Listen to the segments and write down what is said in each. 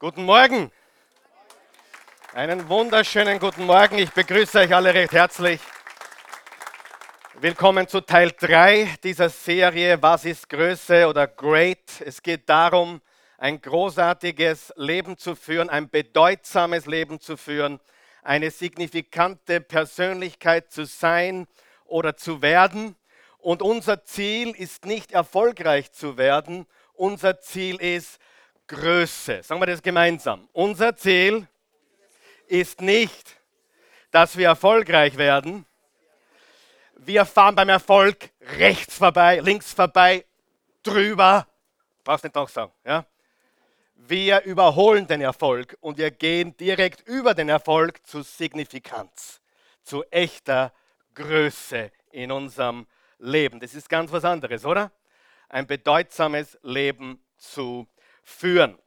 Guten Morgen. Einen wunderschönen guten Morgen. Ich begrüße euch alle recht herzlich. Willkommen zu Teil 3 dieser Serie Was ist Größe oder Great. Es geht darum, ein großartiges Leben zu führen, ein bedeutsames Leben zu führen, eine signifikante Persönlichkeit zu sein oder zu werden. Und unser Ziel ist nicht erfolgreich zu werden, unser Ziel ist Größe. Sagen wir das gemeinsam. Unser Ziel ist nicht, dass wir erfolgreich werden. Wir fahren beim Erfolg rechts vorbei, links vorbei, drüber. Brauchst nicht noch sagen. Ja? Wir überholen den Erfolg und wir gehen direkt über den Erfolg zu Signifikanz, zu echter Größe in unserem Leben. Das ist ganz was anderes, oder? Ein bedeutsames Leben zu führen.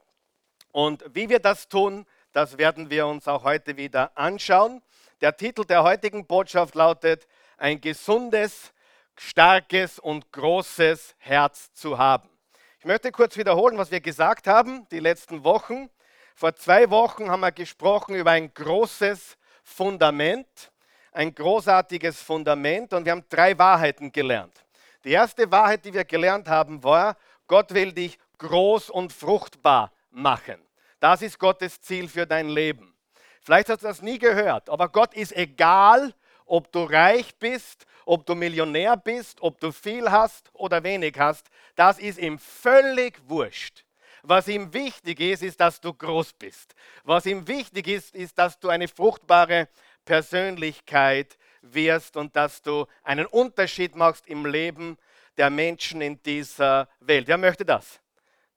Und wie wir das tun, das werden wir uns auch heute wieder anschauen. Der Titel der heutigen Botschaft lautet, ein gesundes, starkes und großes Herz zu haben. Ich möchte kurz wiederholen, was wir gesagt haben die letzten Wochen. Vor zwei Wochen haben wir gesprochen über ein großes Fundament, ein großartiges Fundament und wir haben drei Wahrheiten gelernt. Die erste Wahrheit, die wir gelernt haben, war, Gott will dich groß und fruchtbar machen. Das ist Gottes Ziel für dein Leben. Vielleicht hast du das nie gehört, aber Gott ist egal, ob du reich bist, ob du Millionär bist, ob du viel hast oder wenig hast. Das ist ihm völlig wurscht. Was ihm wichtig ist, ist, dass du groß bist. Was ihm wichtig ist, ist, dass du eine fruchtbare Persönlichkeit wirst und dass du einen Unterschied machst im Leben der Menschen in dieser Welt. Wer möchte das?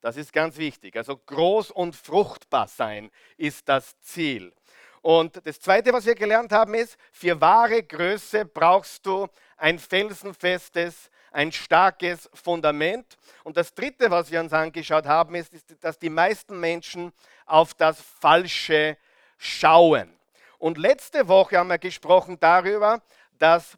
Das ist ganz wichtig. Also groß und fruchtbar sein ist das Ziel. Und das Zweite, was wir gelernt haben, ist, für wahre Größe brauchst du ein felsenfestes, ein starkes Fundament. Und das Dritte, was wir uns angeschaut haben, ist, dass die meisten Menschen auf das Falsche schauen. Und letzte Woche haben wir gesprochen darüber, dass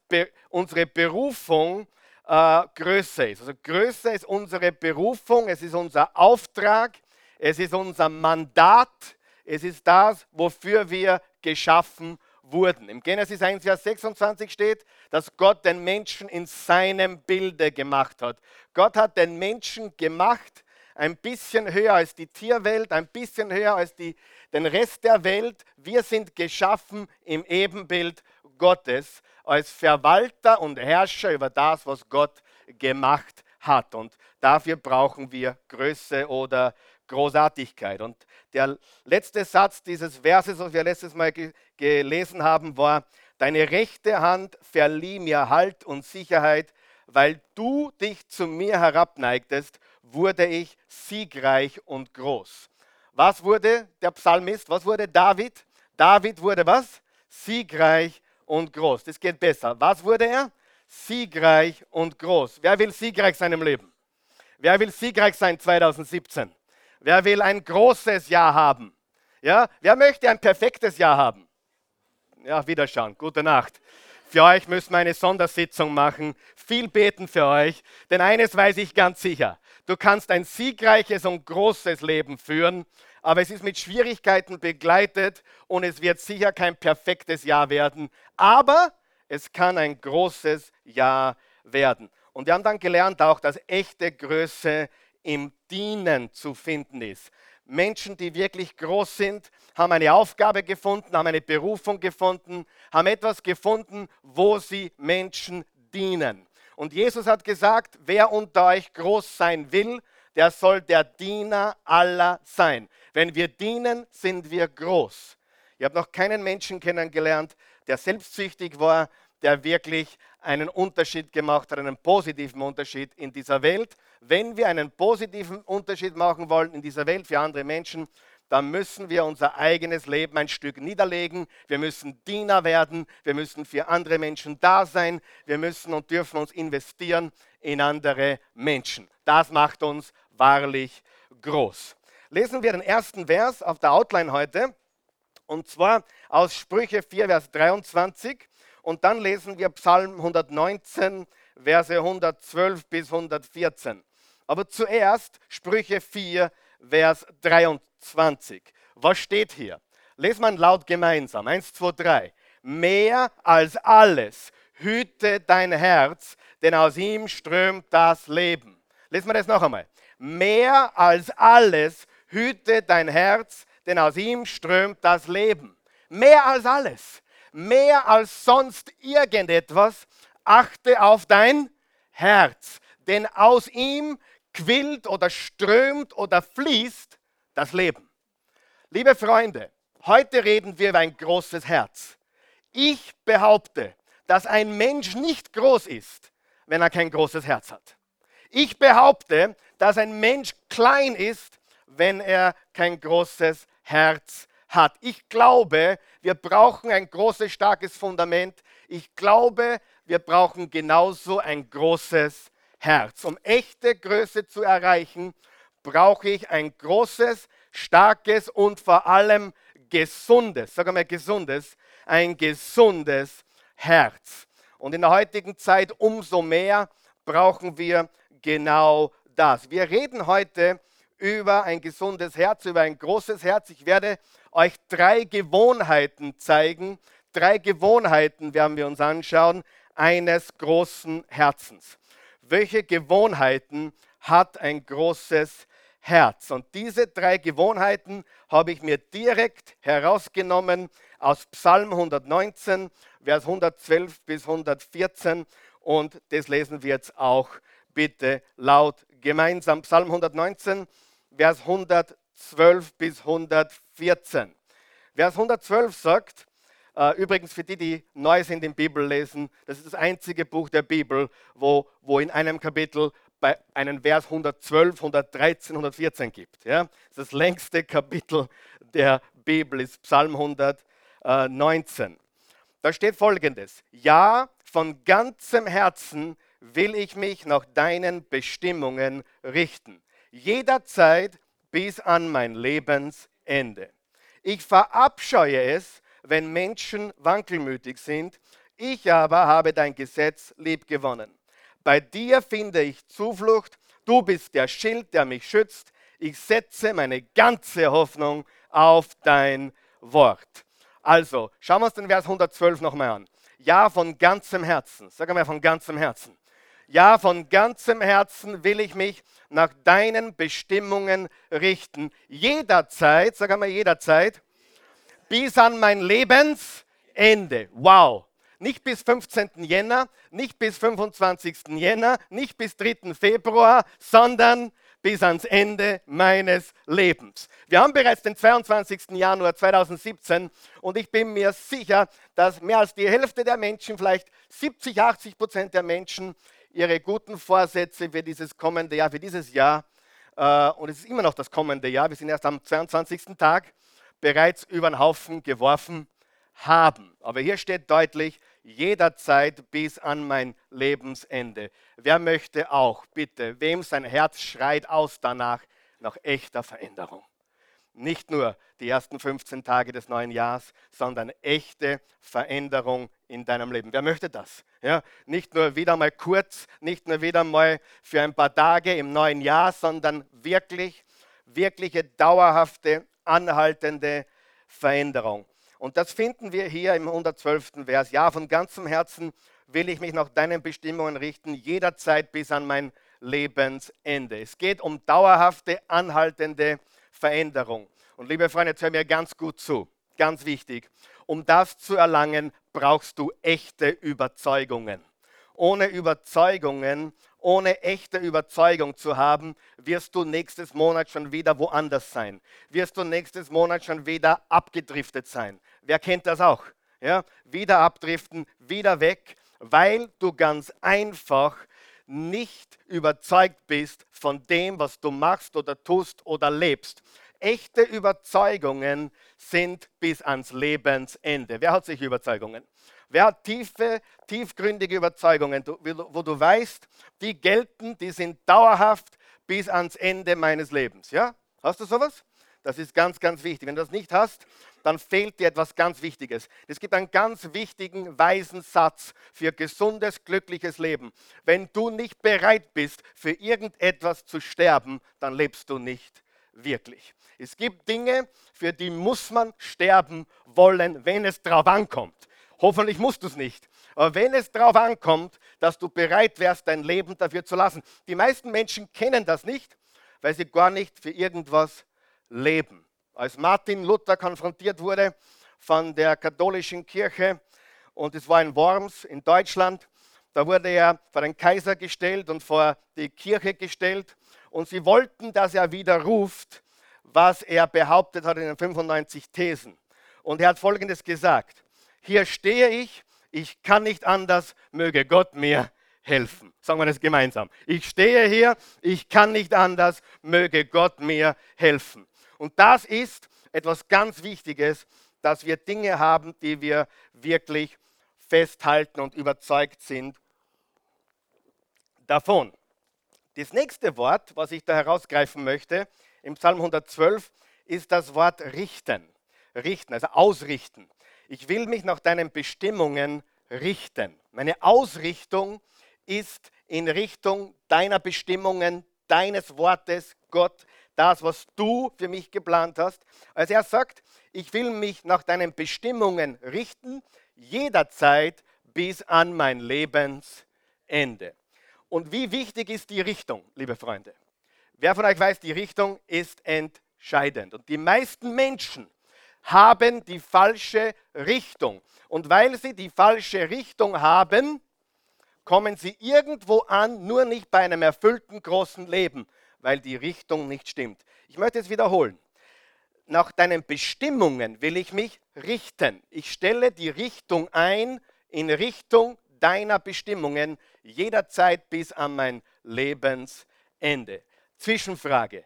unsere Berufung äh, Größe ist. Also Größe ist unsere Berufung, es ist unser Auftrag, es ist unser Mandat, es ist das, wofür wir geschaffen wurden. Im Genesis 1, Vers 26 steht, dass Gott den Menschen in seinem Bilde gemacht hat. Gott hat den Menschen gemacht, ein bisschen höher als die Tierwelt, ein bisschen höher als die, den Rest der Welt. Wir sind geschaffen im Ebenbild Gottes als Verwalter und Herrscher über das, was Gott gemacht hat. Und dafür brauchen wir Größe oder Großartigkeit. Und der letzte Satz dieses Verses, was wir letztes Mal ge gelesen haben, war, deine rechte Hand verlieh mir Halt und Sicherheit, weil du dich zu mir herabneigtest, wurde ich siegreich und groß. Was wurde der Psalmist? Was wurde David? David wurde was? Siegreich und groß. Das geht besser. Was wurde er? Siegreich und groß. Wer will siegreich sein im Leben? Wer will siegreich sein 2017? Wer will ein großes Jahr haben? Ja, wer möchte ein perfektes Jahr haben? Ja, wiederschauen. Gute Nacht. Für euch müssen wir eine Sondersitzung machen. Viel beten für euch. Denn eines weiß ich ganz sicher. Du kannst ein siegreiches und großes Leben führen aber es ist mit Schwierigkeiten begleitet und es wird sicher kein perfektes Jahr werden, aber es kann ein großes Jahr werden. Und wir haben dann gelernt auch, dass echte Größe im Dienen zu finden ist. Menschen, die wirklich groß sind, haben eine Aufgabe gefunden, haben eine Berufung gefunden, haben etwas gefunden, wo sie Menschen dienen. Und Jesus hat gesagt, wer unter euch groß sein will, der soll der Diener aller sein. Wenn wir dienen, sind wir groß. Ich habe noch keinen Menschen kennengelernt, der selbstsüchtig war, der wirklich einen Unterschied gemacht hat, einen positiven Unterschied in dieser Welt. Wenn wir einen positiven Unterschied machen wollen in dieser Welt für andere Menschen, dann müssen wir unser eigenes Leben ein Stück niederlegen. Wir müssen Diener werden. Wir müssen für andere Menschen da sein. Wir müssen und dürfen uns investieren in andere Menschen. Das macht uns wahrlich groß. Lesen wir den ersten Vers auf der Outline heute, und zwar aus Sprüche 4, Vers 23. Und dann lesen wir Psalm 119, Verse 112 bis 114. Aber zuerst Sprüche 4, Vers 23. Was steht hier? Lesen wir laut gemeinsam. Eins, zwei, drei. Mehr als alles hüte dein Herz, denn aus ihm strömt das Leben. Lesen wir das noch einmal. Mehr als alles hüte dein Herz, denn aus ihm strömt das Leben. Mehr als alles. Mehr als sonst irgendetwas. Achte auf dein Herz, denn aus ihm quillt oder strömt oder fließt das Leben. Liebe Freunde, heute reden wir über ein großes Herz. Ich behaupte, dass ein Mensch nicht groß ist, wenn er kein großes Herz hat. Ich behaupte, dass ein Mensch klein ist, wenn er kein großes Herz hat. Ich glaube, wir brauchen ein großes, starkes Fundament. Ich glaube, wir brauchen genauso ein großes Herz. Um echte Größe zu erreichen, brauche ich ein großes, starkes und vor allem gesundes, sag mal gesundes, ein gesundes Herz. Und in der heutigen Zeit umso mehr brauchen wir genau das. Wir reden heute über ein gesundes Herz, über ein großes Herz. Ich werde euch drei Gewohnheiten zeigen. Drei Gewohnheiten werden wir uns anschauen eines großen Herzens. Welche Gewohnheiten hat ein großes Herz? Und diese drei Gewohnheiten habe ich mir direkt herausgenommen aus Psalm 119, Vers 112 bis 114. Und das lesen wir jetzt auch bitte laut gemeinsam. Psalm 119, Vers 112 bis 114. Vers 112 sagt, äh, übrigens für die, die neu sind im Bibellesen, das ist das einzige Buch der Bibel, wo, wo in einem Kapitel bei einen Vers 112, 113, 114 gibt. Ja? Das längste Kapitel der Bibel ist Psalm 119. Da steht folgendes: Ja, von ganzem Herzen will ich mich nach deinen Bestimmungen richten, jederzeit bis an mein Lebensende. Ich verabscheue es, wenn Menschen wankelmütig sind. Ich aber habe dein Gesetz liebgewonnen. Bei dir finde ich Zuflucht. Du bist der Schild, der mich schützt. Ich setze meine ganze Hoffnung auf dein Wort. Also, schauen wir uns den Vers 112 nochmal an. Ja, von ganzem Herzen. Sag mal von ganzem Herzen. Ja, von ganzem Herzen will ich mich nach deinen Bestimmungen richten. Jederzeit, sag einmal jederzeit, bis an mein Lebensende. Wow. Nicht bis 15. Jänner, nicht bis 25. Jänner, nicht bis 3. Februar, sondern bis ans Ende meines Lebens. Wir haben bereits den 22. Januar 2017 und ich bin mir sicher, dass mehr als die Hälfte der Menschen, vielleicht 70, 80 Prozent der Menschen, ihre guten Vorsätze für dieses kommende Jahr, für dieses Jahr, äh, und es ist immer noch das kommende Jahr, wir sind erst am 22. Tag, bereits über den Haufen geworfen haben. Aber hier steht deutlich, jederzeit bis an mein Lebensende. Wer möchte auch, bitte, wem sein Herz schreit aus danach, nach echter Veränderung? Nicht nur die ersten 15 Tage des neuen Jahres, sondern echte Veränderung in deinem Leben. Wer möchte das? Ja, nicht nur wieder mal kurz, nicht nur wieder mal für ein paar Tage im neuen Jahr, sondern wirklich, wirkliche dauerhafte anhaltende Veränderung. Und das finden wir hier im 112. Vers. Ja, von ganzem Herzen will ich mich nach deinen Bestimmungen richten, jederzeit bis an mein Lebensende. Es geht um dauerhafte, anhaltende Veränderung. Und liebe Freunde, jetzt hör mir ganz gut zu, ganz wichtig. Um das zu erlangen, brauchst du echte Überzeugungen. Ohne Überzeugungen ohne echte Überzeugung zu haben, wirst du nächstes Monat schon wieder woanders sein. Wirst du nächstes Monat schon wieder abgedriftet sein. Wer kennt das auch? Ja? Wieder abdriften, wieder weg, weil du ganz einfach nicht überzeugt bist von dem, was du machst oder tust oder lebst. Echte Überzeugungen sind bis ans Lebensende. Wer hat sich Überzeugungen? Wer hat tiefe, tiefgründige Überzeugungen, wo du weißt, die gelten, die sind dauerhaft bis ans Ende meines Lebens? Ja? Hast du sowas? Das ist ganz, ganz wichtig. Wenn du das nicht hast, dann fehlt dir etwas ganz Wichtiges. Es gibt einen ganz wichtigen, weisen Satz für gesundes, glückliches Leben. Wenn du nicht bereit bist, für irgendetwas zu sterben, dann lebst du nicht wirklich. Es gibt Dinge, für die muss man sterben wollen, wenn es drauf ankommt. Hoffentlich musst du es nicht. Aber wenn es darauf ankommt, dass du bereit wärst, dein Leben dafür zu lassen. Die meisten Menschen kennen das nicht, weil sie gar nicht für irgendwas leben. Als Martin Luther konfrontiert wurde von der katholischen Kirche, und es war in Worms in Deutschland, da wurde er vor den Kaiser gestellt und vor die Kirche gestellt. Und sie wollten, dass er widerruft, was er behauptet hat in den 95 Thesen. Und er hat Folgendes gesagt. Hier stehe ich ich kann nicht anders, möge Gott mir helfen. Sagen wir das gemeinsam. Ich stehe hier, ich kann nicht anders, möge Gott mir helfen. Und das ist etwas ganz Wichtiges, dass wir Dinge haben, die wir wirklich festhalten und überzeugt sind davon. Das nächste Wort, was ich da herausgreifen möchte, im Psalm 112, ist das Wort richten. Richten, also ausrichten ich will mich nach deinen Bestimmungen richten. Meine Ausrichtung ist in Richtung deiner Bestimmungen, deines Wortes, Gott, das, was du für mich geplant hast. Also er sagt, ich will mich nach deinen Bestimmungen richten, jederzeit bis an mein Lebensende. Und wie wichtig ist die Richtung, liebe Freunde? Wer von euch weiß, die Richtung ist entscheidend. Und die meisten Menschen haben die falsche Richtung. Und weil sie die falsche Richtung haben, kommen sie irgendwo an, nur nicht bei einem erfüllten großen Leben, weil die Richtung nicht stimmt. Ich möchte es wiederholen. Nach deinen Bestimmungen will ich mich richten. Ich stelle die Richtung ein in Richtung deiner Bestimmungen jederzeit bis an mein Lebensende. Zwischenfrage.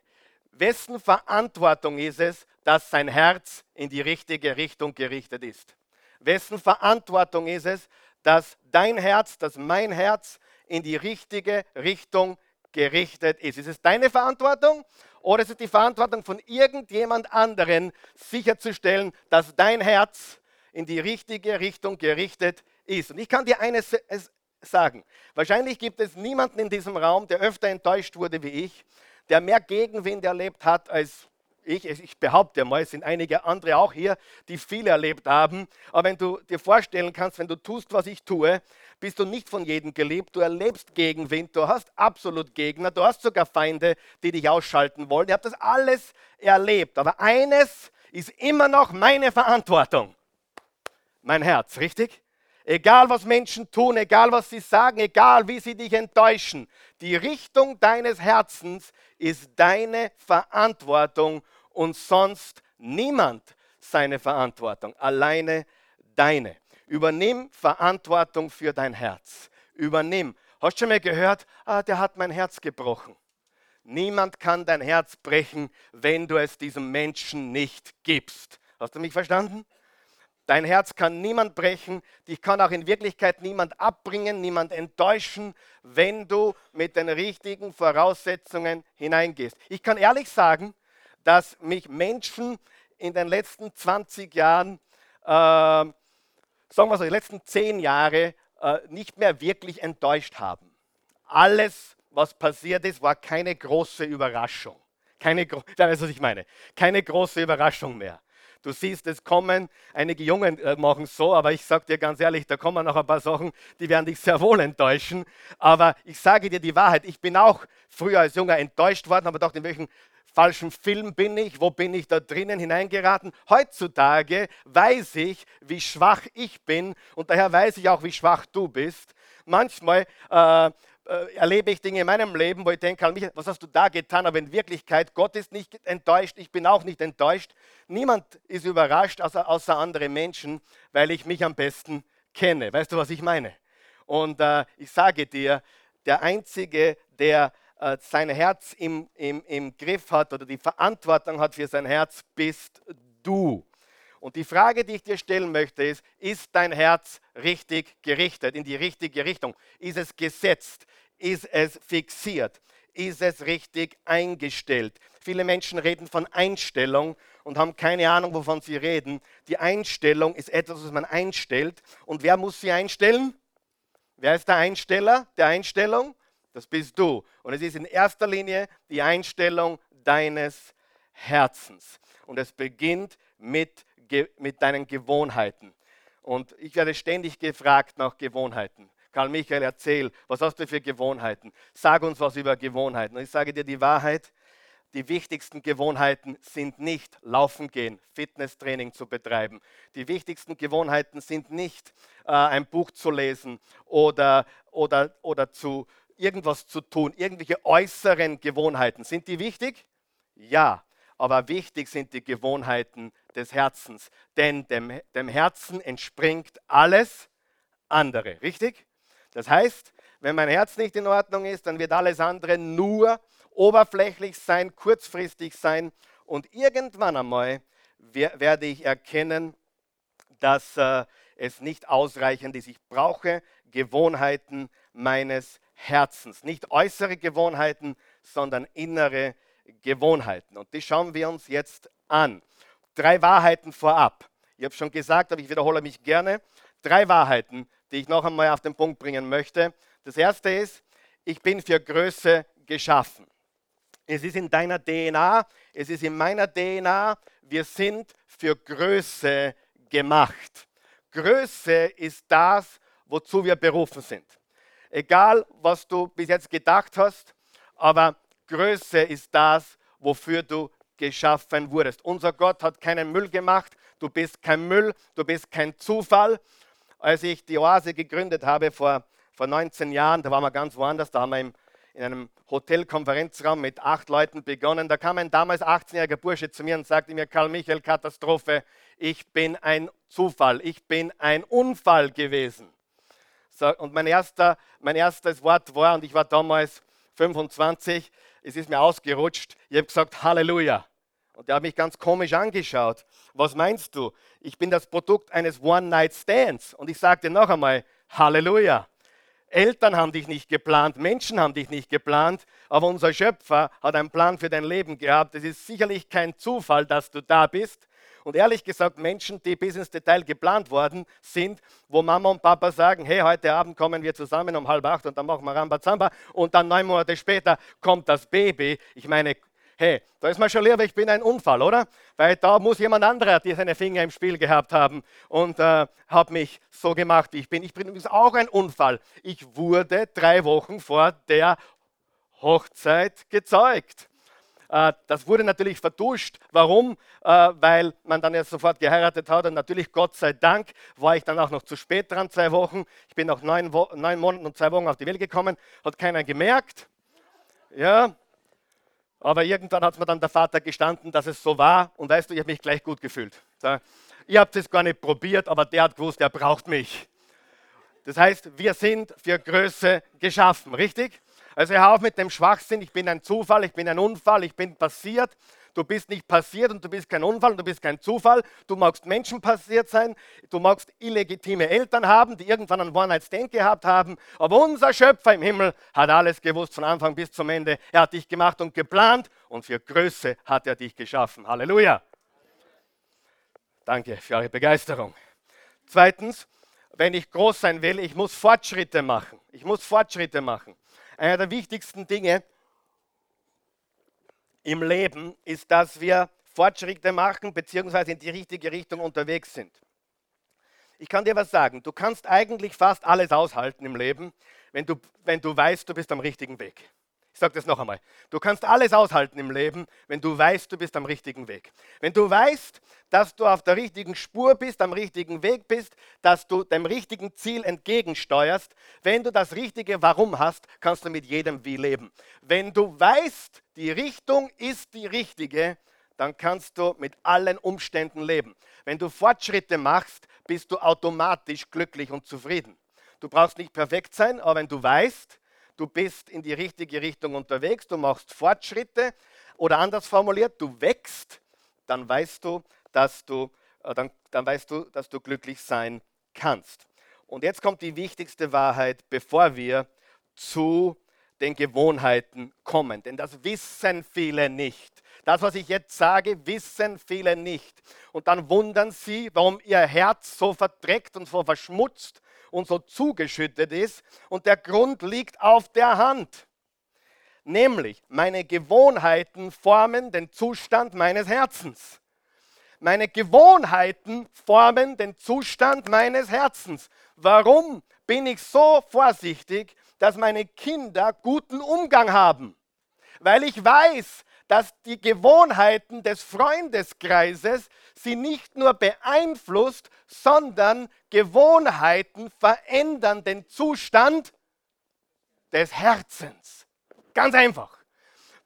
Wessen Verantwortung ist es, dass sein Herz in die richtige Richtung gerichtet ist? Wessen Verantwortung ist es, dass dein Herz, dass mein Herz in die richtige Richtung gerichtet ist? Ist es deine Verantwortung oder ist es die Verantwortung von irgendjemand anderen, sicherzustellen, dass dein Herz in die richtige Richtung gerichtet ist? Und ich kann dir eines sagen. Wahrscheinlich gibt es niemanden in diesem Raum, der öfter enttäuscht wurde wie ich, der mehr Gegenwind erlebt hat als ich, ich behaupte mal, es sind einige andere auch hier, die viel erlebt haben. Aber wenn du dir vorstellen kannst, wenn du tust, was ich tue, bist du nicht von jedem geliebt. Du erlebst Gegenwind, du hast absolut Gegner, du hast sogar Feinde, die dich ausschalten wollen. Ich habe das alles erlebt. Aber eines ist immer noch meine Verantwortung. Mein Herz, richtig? Egal was Menschen tun, egal was sie sagen, egal wie sie dich enttäuschen, die Richtung deines Herzens ist deine Verantwortung und sonst niemand seine Verantwortung, alleine deine. Übernimm Verantwortung für dein Herz. Übernimm. Hast du schon mal gehört, ah, der hat mein Herz gebrochen. Niemand kann dein Herz brechen, wenn du es diesem Menschen nicht gibst. Hast du mich verstanden? Dein Herz kann niemand brechen, dich kann auch in Wirklichkeit niemand abbringen, niemand enttäuschen, wenn du mit den richtigen Voraussetzungen hineingehst. Ich kann ehrlich sagen, dass mich Menschen in den letzten 20 Jahren, äh, sagen wir so, die letzten 10 Jahre äh, nicht mehr wirklich enttäuscht haben. Alles, was passiert ist, war keine große Überraschung. Keine, weißt, was ich meine? Keine große Überraschung mehr. Du siehst es kommen. Einige Jungen äh, machen so, aber ich sage dir ganz ehrlich, da kommen noch ein paar Sachen, die werden dich sehr wohl enttäuschen. Aber ich sage dir die Wahrheit, ich bin auch früher als Junger enttäuscht worden, aber gedacht, in welchem falschen Film bin ich, wo bin ich da drinnen hineingeraten. Heutzutage weiß ich, wie schwach ich bin und daher weiß ich auch, wie schwach du bist. Manchmal äh, äh, erlebe ich Dinge in meinem Leben, wo ich denke, was hast du da getan? Aber in Wirklichkeit, Gott ist nicht enttäuscht, ich bin auch nicht enttäuscht. Niemand ist überrascht, außer, außer andere Menschen, weil ich mich am besten kenne. Weißt du, was ich meine? Und äh, ich sage dir, der Einzige, der äh, sein Herz im, im, im Griff hat oder die Verantwortung hat für sein Herz, bist du. Und die Frage, die ich dir stellen möchte, ist, ist dein Herz richtig gerichtet, in die richtige Richtung? Ist es gesetzt? Ist es fixiert? Ist es richtig eingestellt? Viele Menschen reden von Einstellung und haben keine Ahnung, wovon sie reden. Die Einstellung ist etwas, was man einstellt. Und wer muss sie einstellen? Wer ist der Einsteller der Einstellung? Das bist du. Und es ist in erster Linie die Einstellung deines Herzens. Und es beginnt mit, mit deinen Gewohnheiten. Und ich werde ständig gefragt nach Gewohnheiten. Karl Michael, erzähl, was hast du für Gewohnheiten? Sag uns was über Gewohnheiten. Und ich sage dir die Wahrheit, die wichtigsten Gewohnheiten sind nicht laufen gehen, Fitnesstraining zu betreiben. Die wichtigsten Gewohnheiten sind nicht äh, ein Buch zu lesen oder, oder, oder zu irgendwas zu tun, irgendwelche äußeren Gewohnheiten. Sind die wichtig? Ja, aber wichtig sind die Gewohnheiten des Herzens, denn dem, dem Herzen entspringt alles andere, richtig? Das heißt, wenn mein Herz nicht in Ordnung ist, dann wird alles andere nur oberflächlich sein, kurzfristig sein und irgendwann einmal werde ich erkennen, dass äh, es nicht ausreichend ist. Ich brauche Gewohnheiten meines Herzens, nicht äußere Gewohnheiten, sondern innere Gewohnheiten. Und die schauen wir uns jetzt an. Drei Wahrheiten vorab. Ich habe schon gesagt, aber ich wiederhole mich gerne. Drei Wahrheiten, die ich noch einmal auf den Punkt bringen möchte. Das erste ist, ich bin für Größe geschaffen. Es ist in deiner DNA, es ist in meiner DNA, wir sind für Größe gemacht. Größe ist das, wozu wir berufen sind. Egal, was du bis jetzt gedacht hast, aber Größe ist das, wofür du geschaffen wurdest. Unser Gott hat keinen Müll gemacht, du bist kein Müll, du bist kein Zufall. Als ich die Oase gegründet habe vor, vor 19 Jahren, da waren wir ganz woanders, da haben wir im in einem Hotelkonferenzraum mit acht Leuten begonnen. Da kam ein damals 18-jähriger Bursche zu mir und sagte mir, Karl Michael, Katastrophe, ich bin ein Zufall, ich bin ein Unfall gewesen. So, und mein, erster, mein erstes Wort war, und ich war damals 25, es ist mir ausgerutscht, ich habe gesagt, Halleluja. Und der hat mich ganz komisch angeschaut. Was meinst du? Ich bin das Produkt eines One-Night-Stands. Und ich sagte noch einmal, Halleluja. Eltern haben dich nicht geplant, Menschen haben dich nicht geplant, aber unser Schöpfer hat einen Plan für dein Leben gehabt. Es ist sicherlich kein Zufall, dass du da bist. Und ehrlich gesagt, Menschen, die bis ins Detail geplant worden sind, wo Mama und Papa sagen, hey, heute Abend kommen wir zusammen um halb acht und dann machen wir Rambazamba und dann neun Monate später kommt das Baby. Ich meine, hey, da ist man schon lieber, ich bin ein Unfall, oder? Weil da muss jemand anderer, der seine Finger im Spiel gehabt haben und äh, hat mich so gemacht, wie ich bin. Ich bin übrigens auch ein Unfall. Ich wurde drei Wochen vor der Hochzeit gezeugt. Äh, das wurde natürlich vertuscht. Warum? Äh, weil man dann ja sofort geheiratet hat und natürlich, Gott sei Dank, war ich dann auch noch zu spät dran, zwei Wochen. Ich bin nach neun, neun Monaten und zwei Wochen auf die Welt gekommen, hat keiner gemerkt. Ja, aber irgendwann hat mir dann der Vater gestanden, dass es so war. Und weißt du, ich habe mich gleich gut gefühlt. Ihr habt es gar nicht probiert, aber der hat gewusst, er braucht mich. Das heißt, wir sind für Größe geschaffen, richtig? Also hör auf mit dem Schwachsinn, ich bin ein Zufall, ich bin ein Unfall, ich bin passiert. Du bist nicht passiert und du bist kein Unfall und du bist kein Zufall. Du magst Menschen passiert sein, du magst illegitime Eltern haben, die irgendwann einen One-Night-Stand gehabt haben. Aber unser Schöpfer im Himmel hat alles gewusst von Anfang bis zum Ende. Er hat dich gemacht und geplant und für Größe hat er dich geschaffen. Halleluja. Danke für eure Begeisterung. Zweitens, wenn ich groß sein will, ich muss Fortschritte machen. Ich muss Fortschritte machen. Einer der wichtigsten Dinge im Leben ist, dass wir Fortschritte machen bzw. in die richtige Richtung unterwegs sind. Ich kann dir was sagen, du kannst eigentlich fast alles aushalten im Leben, wenn du, wenn du weißt, du bist am richtigen Weg. Ich sage das noch einmal. Du kannst alles aushalten im Leben, wenn du weißt, du bist am richtigen Weg. Wenn du weißt, dass du auf der richtigen Spur bist, am richtigen Weg bist, dass du dem richtigen Ziel entgegensteuerst, wenn du das richtige Warum hast, kannst du mit jedem Wie leben. Wenn du weißt, die Richtung ist die richtige, dann kannst du mit allen Umständen leben. Wenn du Fortschritte machst, bist du automatisch glücklich und zufrieden. Du brauchst nicht perfekt sein, aber wenn du weißt, du bist in die richtige Richtung unterwegs, du machst Fortschritte oder anders formuliert, du wächst, dann weißt du, dass du, äh, dann, dann weißt du, dass du glücklich sein kannst. Und jetzt kommt die wichtigste Wahrheit, bevor wir zu den Gewohnheiten kommen. Denn das wissen viele nicht. Das, was ich jetzt sage, wissen viele nicht. Und dann wundern sie, warum ihr Herz so verdreckt und so verschmutzt und so zugeschüttet ist. Und der Grund liegt auf der Hand. Nämlich, meine Gewohnheiten formen den Zustand meines Herzens. Meine Gewohnheiten formen den Zustand meines Herzens. Warum bin ich so vorsichtig, dass meine Kinder guten Umgang haben? Weil ich weiß, dass die Gewohnheiten des Freundeskreises sie nicht nur beeinflusst, sondern Gewohnheiten verändern den Zustand des Herzens. Ganz einfach.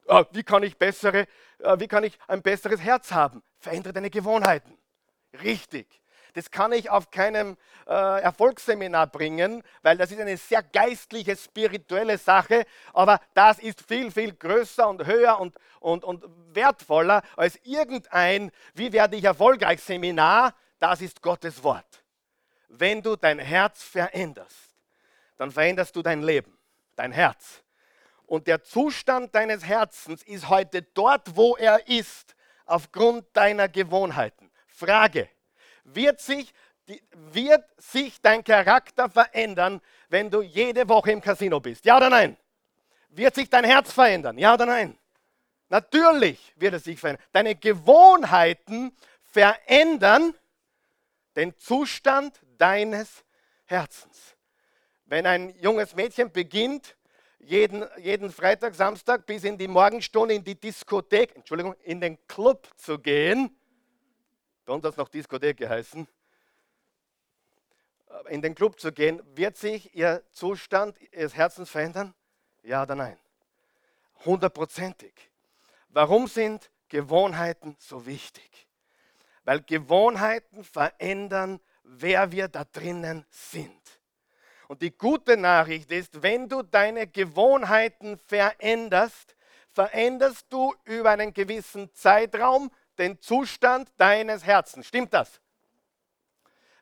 Ah, wie kann ich, bessere, äh, wie kann ich ein besseres Herz haben? Verändere deine Gewohnheiten. Richtig. Das kann ich auf keinem äh, Erfolgsseminar bringen, weil das ist eine sehr geistliche, spirituelle Sache. Aber das ist viel, viel größer und höher und, und, und wertvoller als irgendein, wie werde ich erfolgreich Seminar. Das ist Gottes Wort. Wenn du dein Herz veränderst, dann veränderst du dein Leben, dein Herz. Und der Zustand deines Herzens ist heute dort, wo er ist, aufgrund deiner Gewohnheiten. Frage, wird sich, wird sich dein Charakter verändern, wenn du jede Woche im Casino bist? Ja oder nein? Wird sich dein Herz verändern? Ja oder nein? Natürlich wird es sich verändern. Deine Gewohnheiten verändern den Zustand deines Herzens. Wenn ein junges Mädchen beginnt, jeden, jeden Freitag, Samstag bis in die Morgenstunde in die Diskothek, Entschuldigung, in den Club zu gehen, bei uns hat es noch Diskothek geheißen, in den Club zu gehen, wird sich ihr Zustand ihres Herzens verändern? Ja oder nein? Hundertprozentig. Warum sind Gewohnheiten so wichtig? Weil Gewohnheiten verändern, wer wir da drinnen sind. Und die gute Nachricht ist, wenn du deine Gewohnheiten veränderst, veränderst du über einen gewissen Zeitraum den Zustand deines Herzens. Stimmt das?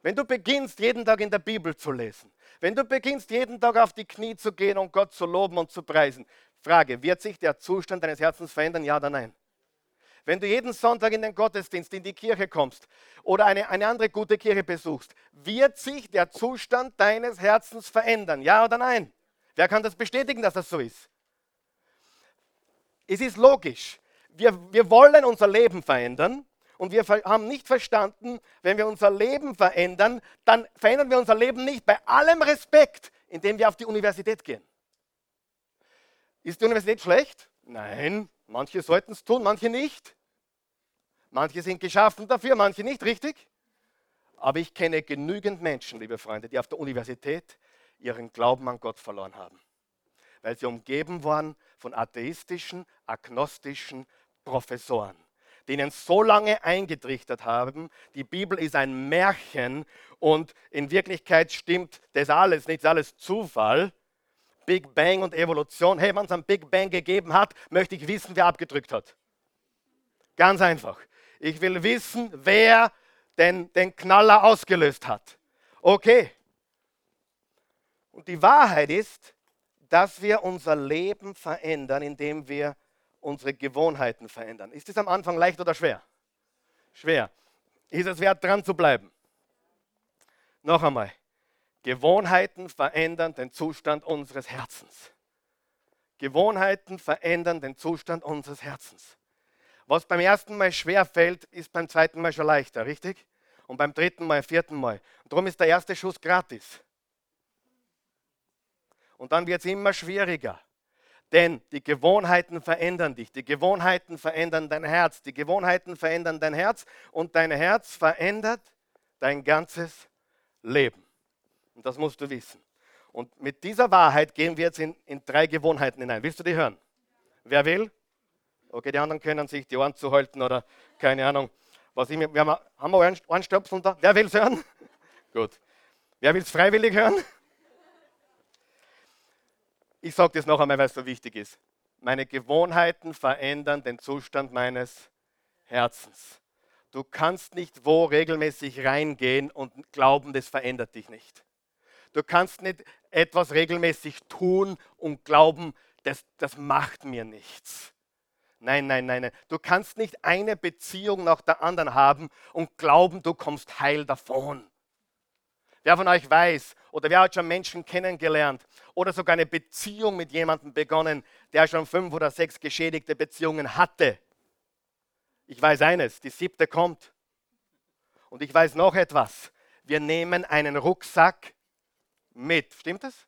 Wenn du beginnst, jeden Tag in der Bibel zu lesen, wenn du beginnst, jeden Tag auf die Knie zu gehen und Gott zu loben und zu preisen, Frage, wird sich der Zustand deines Herzens verändern, ja oder nein? Wenn du jeden Sonntag in den Gottesdienst, in die Kirche kommst oder eine, eine andere gute Kirche besuchst, wird sich der Zustand deines Herzens verändern, ja oder nein? Wer kann das bestätigen, dass das so ist? Es ist logisch wir, wir wollen unser Leben verändern und wir haben nicht verstanden, wenn wir unser Leben verändern, dann verändern wir unser Leben nicht bei allem Respekt, indem wir auf die Universität gehen. Ist die Universität schlecht? Nein, manche sollten es tun, manche nicht. Manche sind geschaffen dafür, manche nicht, richtig? Aber ich kenne genügend Menschen, liebe Freunde, die auf der Universität ihren Glauben an Gott verloren haben, weil sie umgeben waren von atheistischen, agnostischen, Professoren, denen so lange eingetrichtert haben, die Bibel ist ein Märchen und in Wirklichkeit stimmt das alles, nicht alles Zufall. Big Bang und Evolution. Hey, wenn es einen Big Bang gegeben hat, möchte ich wissen, wer abgedrückt hat. Ganz einfach. Ich will wissen, wer den, den Knaller ausgelöst hat. Okay. Und die Wahrheit ist, dass wir unser Leben verändern, indem wir unsere Gewohnheiten verändern. Ist es am Anfang leicht oder schwer? Schwer. Ist es wert, dran zu bleiben? Noch einmal. Gewohnheiten verändern den Zustand unseres Herzens. Gewohnheiten verändern den Zustand unseres Herzens. Was beim ersten Mal schwer fällt, ist beim zweiten Mal schon leichter, richtig? Und beim dritten Mal, vierten Mal. Und darum ist der erste Schuss gratis. Und dann wird es immer schwieriger. Denn die Gewohnheiten verändern dich. Die Gewohnheiten verändern dein Herz. Die Gewohnheiten verändern dein Herz. Und dein Herz verändert dein ganzes Leben. Und das musst du wissen. Und mit dieser Wahrheit gehen wir jetzt in, in drei Gewohnheiten hinein. Willst du die hören? Wer will? Okay, die anderen können sich die Ohren zuhalten oder keine Ahnung. Was ich, wir haben, haben wir Ohrenstöpsel da? Wer will es hören? Gut. Wer will es freiwillig hören? Ich sage das noch einmal, weil es so wichtig ist. Meine Gewohnheiten verändern den Zustand meines Herzens. Du kannst nicht wo regelmäßig reingehen und glauben, das verändert dich nicht. Du kannst nicht etwas regelmäßig tun und glauben, das, das macht mir nichts. Nein, nein, nein, nein. Du kannst nicht eine Beziehung nach der anderen haben und glauben, du kommst heil davon. Wer von euch weiß oder wer hat schon Menschen kennengelernt oder sogar eine Beziehung mit jemandem begonnen, der schon fünf oder sechs geschädigte Beziehungen hatte. Ich weiß eines, die siebte kommt. Und ich weiß noch etwas. Wir nehmen einen Rucksack mit. Stimmt das?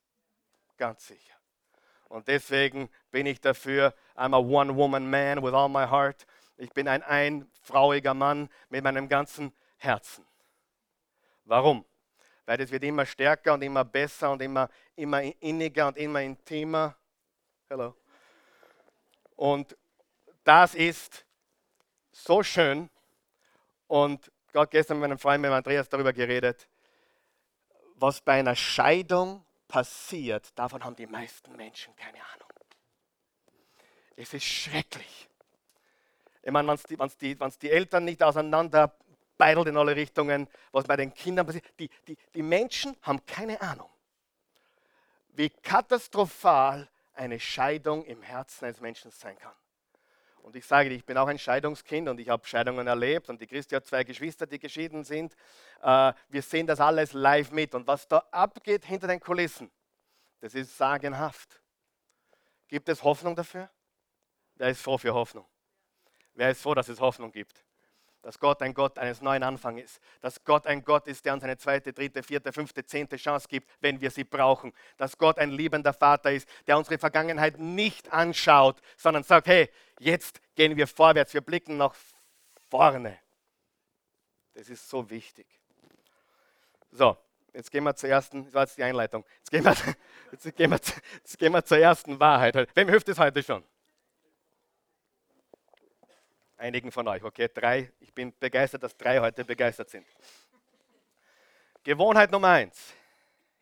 Ganz sicher. Und deswegen bin ich dafür, I'm a one-woman-man with all my heart. Ich bin ein einfrauiger Mann mit meinem ganzen Herzen. Warum? Weil es wird immer stärker und immer besser und immer, immer inniger und immer intimer. Hello. Und das ist so schön. Und gerade gestern mit meinem Freund, mit Andreas, darüber geredet, was bei einer Scheidung passiert, davon haben die meisten Menschen keine Ahnung. Es ist schrecklich. Ich meine, wenn es die, die, die Eltern nicht auseinander beidelt in alle Richtungen, was bei den Kindern passiert. Die, die, die Menschen haben keine Ahnung, wie katastrophal eine Scheidung im Herzen eines Menschen sein kann. Und ich sage dir, ich bin auch ein Scheidungskind und ich habe Scheidungen erlebt und die Christi hat zwei Geschwister, die geschieden sind. Äh, wir sehen das alles live mit und was da abgeht hinter den Kulissen, das ist sagenhaft. Gibt es Hoffnung dafür? Wer ist froh für Hoffnung? Wer ist froh, dass es Hoffnung gibt? Dass Gott ein Gott eines neuen Anfangs ist, dass Gott ein Gott ist, der uns eine zweite, dritte, vierte, fünfte, zehnte Chance gibt, wenn wir sie brauchen, dass Gott ein liebender Vater ist, der unsere Vergangenheit nicht anschaut, sondern sagt, hey, jetzt gehen wir vorwärts, wir blicken nach vorne. Das ist so wichtig. So, jetzt gehen wir zur ersten, das war jetzt die Einleitung, jetzt gehen wir, jetzt gehen wir, jetzt gehen wir zur ersten Wahrheit. Wem hilft es heute schon? Einigen von euch, okay? Drei. Ich bin begeistert, dass drei heute begeistert sind. Gewohnheit Nummer eins.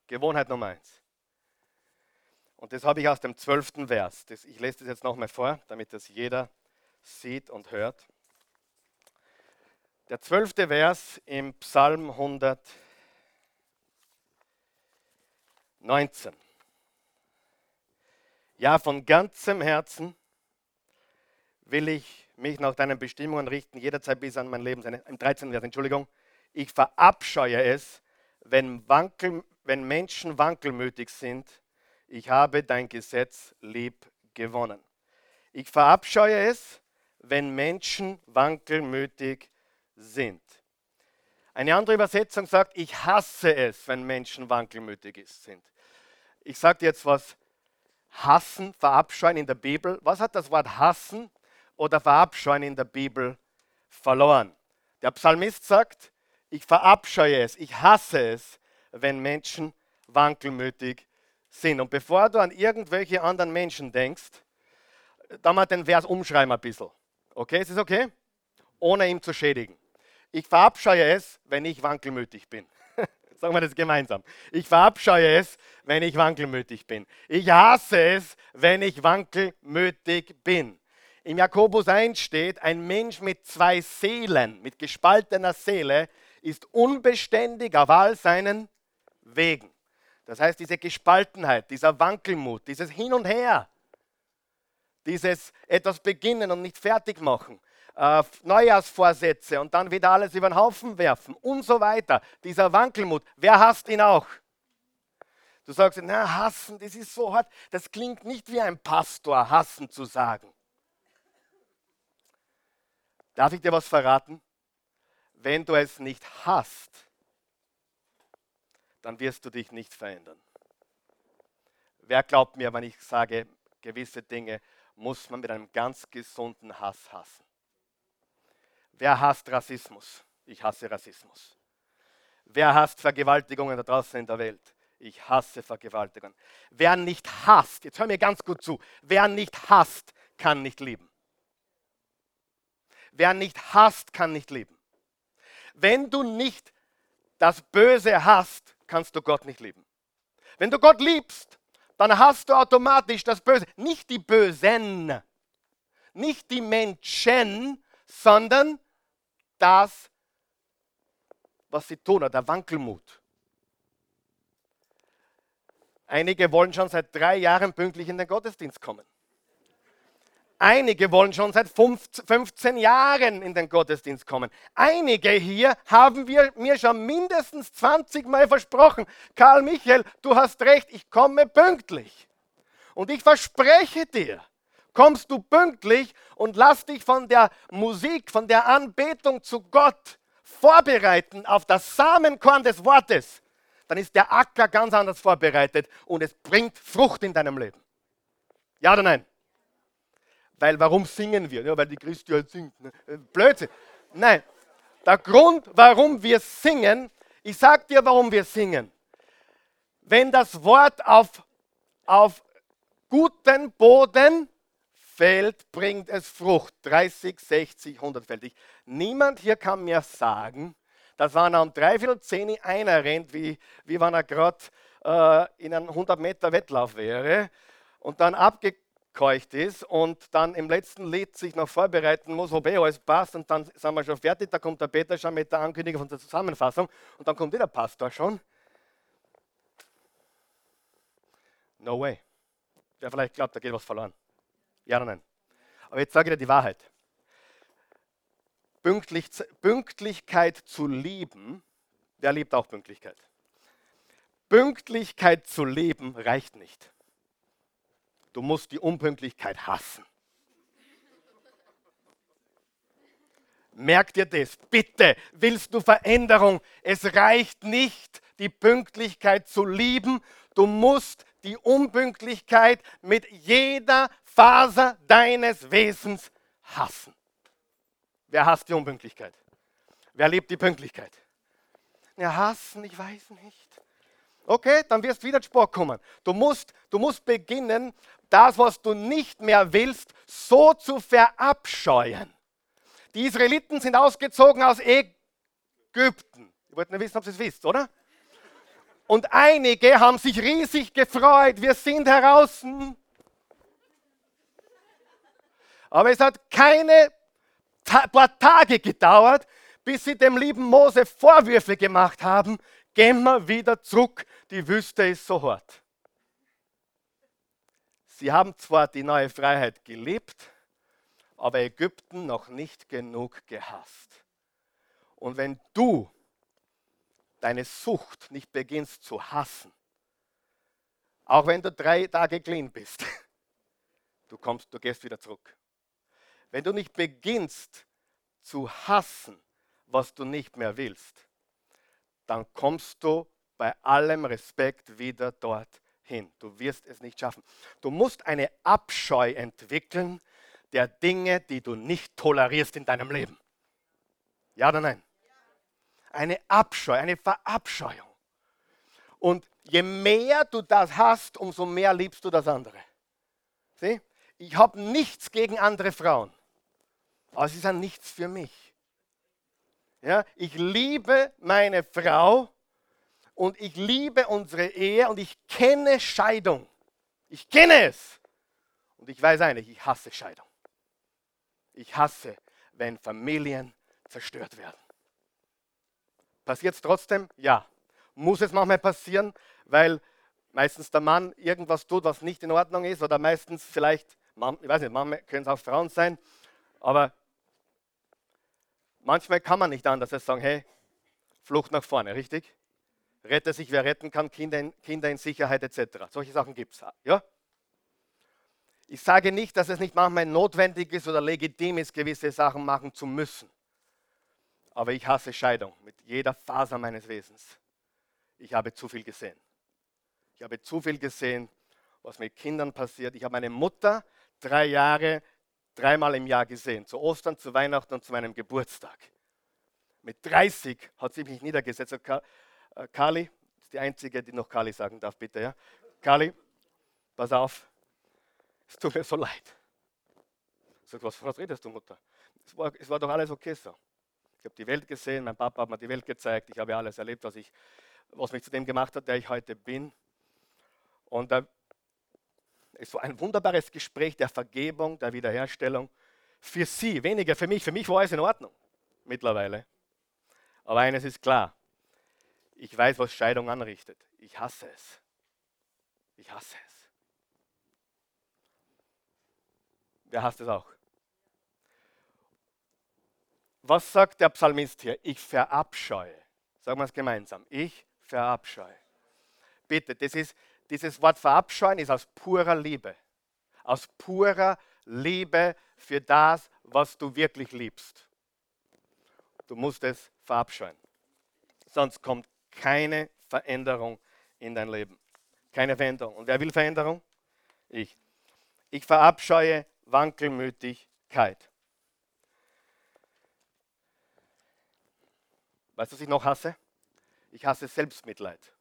Gewohnheit Nummer eins. Und das habe ich aus dem zwölften Vers. Das, ich lese das jetzt nochmal vor, damit das jeder sieht und hört. Der zwölfte Vers im Psalm 119. Ja, von ganzem Herzen will ich mich nach deinen Bestimmungen richten, jederzeit bis an mein Leben. Im 13. Vers, Entschuldigung. Ich verabscheue es, wenn, wankel, wenn Menschen wankelmütig sind. Ich habe dein Gesetz lieb gewonnen. Ich verabscheue es, wenn Menschen wankelmütig sind. Eine andere Übersetzung sagt, ich hasse es, wenn Menschen wankelmütig sind. Ich sage jetzt was. Hassen, verabscheuen in der Bibel. Was hat das Wort hassen oder verabscheuen in der Bibel verloren. Der Psalmist sagt, ich verabscheue es, ich hasse es, wenn Menschen wankelmütig sind. Und bevor du an irgendwelche anderen Menschen denkst, da mal den Vers umschreiben ein bisschen. Okay, ist es okay? Ohne ihn zu schädigen. Ich verabscheue es, wenn ich wankelmütig bin. Sagen wir das gemeinsam. Ich verabscheue es, wenn ich wankelmütig bin. Ich hasse es, wenn ich wankelmütig bin. Im Jakobus 1 steht, ein Mensch mit zwei Seelen, mit gespaltener Seele, ist unbeständig auf all seinen Wegen. Das heißt, diese Gespaltenheit, dieser Wankelmut, dieses Hin und Her, dieses etwas beginnen und nicht fertig machen, äh, Neujahrsvorsätze und dann wieder alles über den Haufen werfen und so weiter. Dieser Wankelmut, wer hasst ihn auch? Du sagst, na, hassen, das ist so hart. Das klingt nicht wie ein Pastor, hassen zu sagen. Darf ich dir was verraten? Wenn du es nicht hast, dann wirst du dich nicht verändern. Wer glaubt mir, wenn ich sage, gewisse Dinge muss man mit einem ganz gesunden Hass hassen? Wer hasst Rassismus? Ich hasse Rassismus. Wer hasst Vergewaltigungen da draußen in der Welt? Ich hasse Vergewaltigungen. Wer nicht hasst, jetzt hör mir ganz gut zu, wer nicht hasst, kann nicht lieben. Wer nicht hasst, kann nicht leben. Wenn du nicht das Böse hast, kannst du Gott nicht lieben. Wenn du Gott liebst, dann hast du automatisch das Böse. Nicht die Bösen, nicht die Menschen, sondern das, was sie tun, der Wankelmut. Einige wollen schon seit drei Jahren pünktlich in den Gottesdienst kommen. Einige wollen schon seit 15 Jahren in den Gottesdienst kommen. Einige hier haben wir mir schon mindestens 20 Mal versprochen. Karl Michael, du hast recht, ich komme pünktlich. Und ich verspreche dir, kommst du pünktlich und lass dich von der Musik, von der Anbetung zu Gott vorbereiten auf das Samenkorn des Wortes, dann ist der Acker ganz anders vorbereitet und es bringt Frucht in deinem Leben. Ja oder nein? Weil warum singen wir? Ja, weil die Christi halt singt. Ne? Äh, Blödsinn. Nein. Der Grund, warum wir singen, ich sage dir, warum wir singen. Wenn das Wort auf, auf guten Boden fällt, bringt es Frucht. 30, 60, 100-fältig. Niemand hier kann mir sagen, dass wenn er um dreiviertel zehn einer rennt, wie, wie wenn er gerade äh, in einem 100 Meter Wettlauf wäre und dann abge keucht ist und dann im letzten Lied sich noch vorbereiten muss, ob eh alles passt und dann sind wir schon fertig, da kommt der Peter schon mit der Ankündigung von der Zusammenfassung und dann kommt der Pastor schon. No way. Wer vielleicht glaubt, da geht was verloren. Ja oder nein? Aber jetzt sage ich dir die Wahrheit. Pünktlich, Pünktlichkeit zu lieben, wer liebt auch Pünktlichkeit? Pünktlichkeit zu leben reicht nicht. Du musst die Unpünktlichkeit hassen. Merk dir das, bitte. Willst du Veränderung? Es reicht nicht, die Pünktlichkeit zu lieben. Du musst die Unpünktlichkeit mit jeder Faser deines Wesens hassen. Wer hasst die Unpünktlichkeit? Wer liebt die Pünktlichkeit? Ja, hassen, ich weiß nicht. Okay, dann wirst du wieder Sport kommen. Du musst, du musst beginnen, das, was du nicht mehr willst, so zu verabscheuen. Die Israeliten sind ausgezogen aus Ägypten. Ihr wollt nicht wissen, ob ihr es wisst, oder? Und einige haben sich riesig gefreut, wir sind heraus. Aber es hat keine paar Tage gedauert, bis sie dem lieben Mose Vorwürfe gemacht haben. Gehen wir wieder zurück, die Wüste ist so hart. Sie haben zwar die neue Freiheit gelebt, aber Ägypten noch nicht genug gehasst. Und wenn du deine Sucht nicht beginnst zu hassen, auch wenn du drei Tage clean bist, du kommst, du gehst wieder zurück. Wenn du nicht beginnst zu hassen, was du nicht mehr willst, dann kommst du bei allem Respekt wieder dort hin. Du wirst es nicht schaffen. Du musst eine Abscheu entwickeln der Dinge, die du nicht tolerierst in deinem Leben. Ja oder nein? Eine Abscheu, eine Verabscheuung. Und je mehr du das hast, umso mehr liebst du das andere. Sieh? Ich habe nichts gegen andere Frauen, aber sie sind nichts für mich. Ja, ich liebe meine Frau und ich liebe unsere Ehe und ich kenne Scheidung. Ich kenne es. Und ich weiß eigentlich, ich hasse Scheidung. Ich hasse, wenn Familien zerstört werden. Passiert es trotzdem? Ja. Muss es manchmal passieren, weil meistens der Mann irgendwas tut, was nicht in Ordnung ist oder meistens vielleicht, ich weiß nicht, manchmal können es auch Frauen sein, aber manchmal kann man nicht anders als sagen, hey, Flucht nach vorne, richtig? rette sich, wer retten kann, Kinder in, Kinder in Sicherheit etc. Solche Sachen gibt es. Ja? Ich sage nicht, dass es nicht manchmal notwendig ist oder legitim ist, gewisse Sachen machen zu müssen. Aber ich hasse Scheidung mit jeder Faser meines Wesens. Ich habe zu viel gesehen. Ich habe zu viel gesehen, was mit Kindern passiert. Ich habe meine Mutter drei Jahre, dreimal im Jahr gesehen. Zu Ostern, zu Weihnachten und zu meinem Geburtstag. Mit 30 hat sie mich niedergesetzt. Äh, Kali, ist die einzige, die noch Kali sagen darf, bitte. Ja? Kali, pass auf, es tut mir so leid. Sag, was, was redest du, Mutter? Es war, es war doch alles okay so. Ich habe die Welt gesehen, mein Papa hat mir die Welt gezeigt, ich habe alles erlebt, was, ich, was mich zu dem gemacht hat, der ich heute bin. Und äh, es war ein wunderbares Gespräch der Vergebung, der Wiederherstellung. Für sie, weniger für mich. Für mich war alles in Ordnung mittlerweile. Aber eines ist klar, ich weiß, was Scheidung anrichtet. Ich hasse es. Ich hasse es. Wer hasst es auch? Was sagt der Psalmist hier? Ich verabscheue. Sagen wir es gemeinsam. Ich verabscheue. Bitte, das ist, dieses Wort verabscheuen ist aus purer Liebe. Aus purer Liebe für das, was du wirklich liebst. Du musst es verabscheuen. Sonst kommt keine Veränderung in dein Leben. Keine Veränderung. Und wer will Veränderung? Ich. Ich verabscheue Wankelmütigkeit. Weißt du, was ich noch hasse? Ich hasse Selbstmitleid.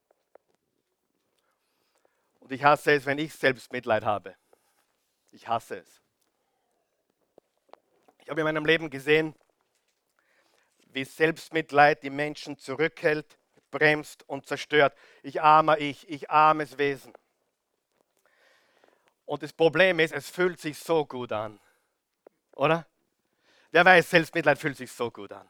Und ich hasse es, wenn ich Selbstmitleid habe. Ich hasse es. Ich habe in meinem Leben gesehen, wie Selbstmitleid die Menschen zurückhält, bremst und zerstört. Ich armer ich, ich armes Wesen. Und das Problem ist, es fühlt sich so gut an. Oder? Wer weiß, Selbstmitleid fühlt sich so gut an.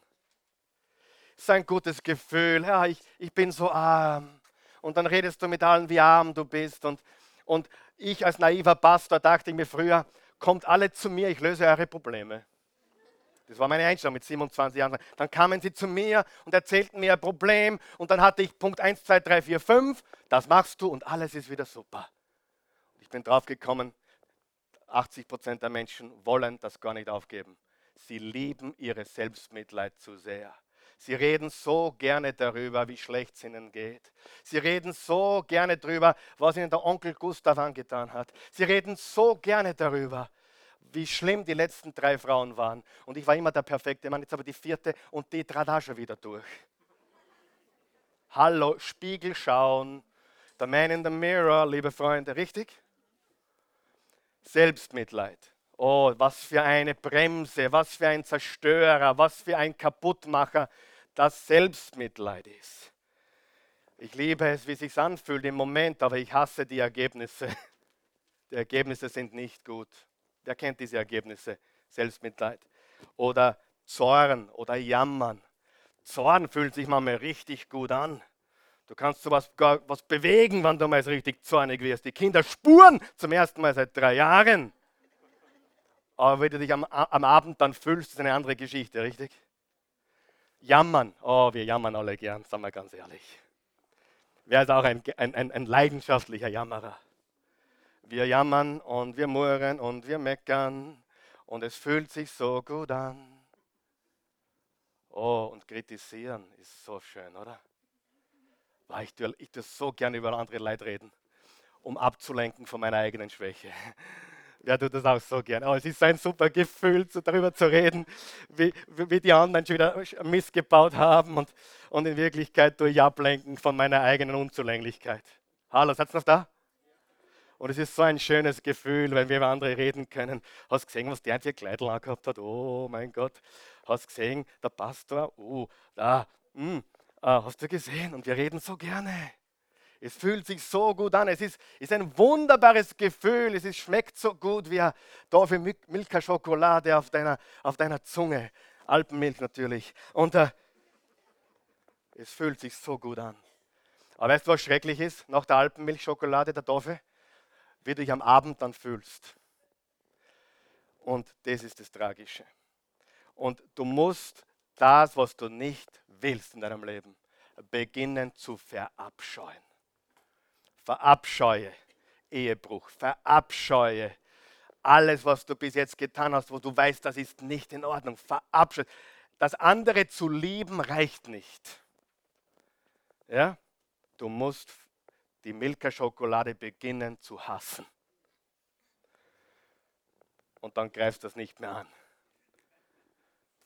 Es ist ein gutes Gefühl. Ja, ich, ich bin so arm. Und dann redest du mit allen, wie arm du bist. Und, und ich als naiver Pastor dachte ich mir früher, kommt alle zu mir, ich löse eure Probleme. Das war meine Einstellung mit 27 Jahren. Dann kamen sie zu mir und erzählten mir ein Problem und dann hatte ich Punkt 1, 2, 3, 4, 5. Das machst du und alles ist wieder super. Ich bin drauf gekommen, 80 Prozent der Menschen wollen das gar nicht aufgeben. Sie lieben ihre Selbstmitleid zu sehr. Sie reden so gerne darüber, wie schlecht es ihnen geht. Sie reden so gerne darüber, was ihnen der Onkel Gustav angetan hat. Sie reden so gerne darüber, wie schlimm die letzten drei Frauen waren. Und ich war immer der perfekte Mann, jetzt aber die vierte und die trat auch schon wieder durch. Hallo, Spiegel schauen. The man in the mirror, liebe Freunde, richtig? Selbstmitleid. Oh, was für eine Bremse, was für ein Zerstörer, was für ein Kaputtmacher das Selbstmitleid ist. Ich liebe es, wie es sich anfühlt im Moment, aber ich hasse die Ergebnisse. Die Ergebnisse sind nicht gut. Wer kennt diese Ergebnisse? Selbstmitleid. Oder Zorn oder Jammern. Zorn fühlt sich manchmal richtig gut an. Du kannst sowas was bewegen, wenn du mal richtig zornig wirst. Die Kinder spuren zum ersten Mal seit drei Jahren. Aber wenn du dich am, am Abend dann fühlst, ist eine andere Geschichte, richtig? Jammern. Oh, wir jammern alle gern, sagen wir ganz ehrlich. Wer ist auch ein, ein, ein, ein leidenschaftlicher Jammerer? Wir jammern und wir murren und wir meckern und es fühlt sich so gut an. Oh, und kritisieren ist so schön, oder? Ich tue, ich tue so gerne über andere Leute reden, um abzulenken von meiner eigenen Schwäche. Wer tut das auch so gerne? Aber es ist ein super Gefühl, so darüber zu reden, wie, wie die anderen schon wieder missgebaut haben und, und in Wirklichkeit durch Ablenken von meiner eigenen Unzulänglichkeit. Hallo, seid ihr noch da? Und es ist so ein schönes Gefühl, wenn wir über andere reden können. Hast du gesehen, was der für Kleidel angehabt hat? Oh mein Gott. Hast du gesehen, der Pastor? Oh, da. Hm, ah, hast du gesehen? Und wir reden so gerne. Es fühlt sich so gut an. Es ist, ist ein wunderbares Gefühl. Es ist, schmeckt so gut wie Dorfe Milka Schokolade auf deiner, auf deiner Zunge. Alpenmilch natürlich. Und äh, es fühlt sich so gut an. Aber weißt du, was schrecklich ist nach der Alpenmilchschokolade, der Dorfe? wie du dich am Abend dann fühlst. Und das ist das Tragische. Und du musst das, was du nicht willst in deinem Leben, beginnen zu verabscheuen. Verabscheue Ehebruch, verabscheue alles, was du bis jetzt getan hast, wo du weißt, das ist nicht in Ordnung. Verabscheue. Das andere zu lieben reicht nicht. Ja? Du musst die Milka-Schokolade beginnen zu hassen. Und dann greifst du das nicht mehr an.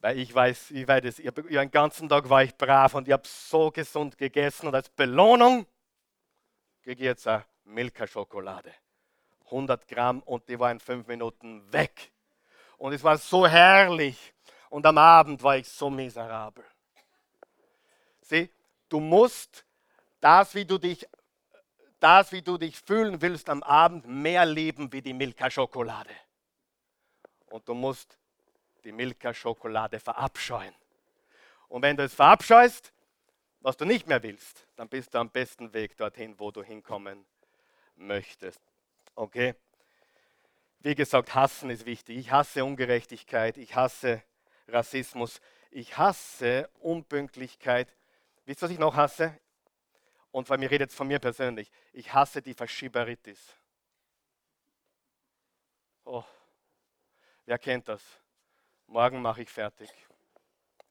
Weil ich weiß, ich weiß es, ich hab, den ganzen Tag war ich brav und ich habe so gesund gegessen und als Belohnung kriege ich jetzt eine Milka-Schokolade. 100 Gramm und die war in fünf Minuten weg. Und es war so herrlich. Und am Abend war ich so miserabel. Sieh, du musst das, wie du dich das, wie du dich fühlen willst am Abend, mehr lieben wie die Milka-Schokolade. Und du musst die Milka-Schokolade verabscheuen. Und wenn du es verabscheust, was du nicht mehr willst, dann bist du am besten Weg dorthin, wo du hinkommen möchtest. Okay? Wie gesagt, hassen ist wichtig. Ich hasse Ungerechtigkeit, ich hasse Rassismus, ich hasse Unpünktlichkeit. Wisst ihr, was ich noch hasse? Und vor allem, ich rede jetzt von mir persönlich. Ich hasse die Verschieberitis. Oh, wer kennt das? Morgen mache ich fertig.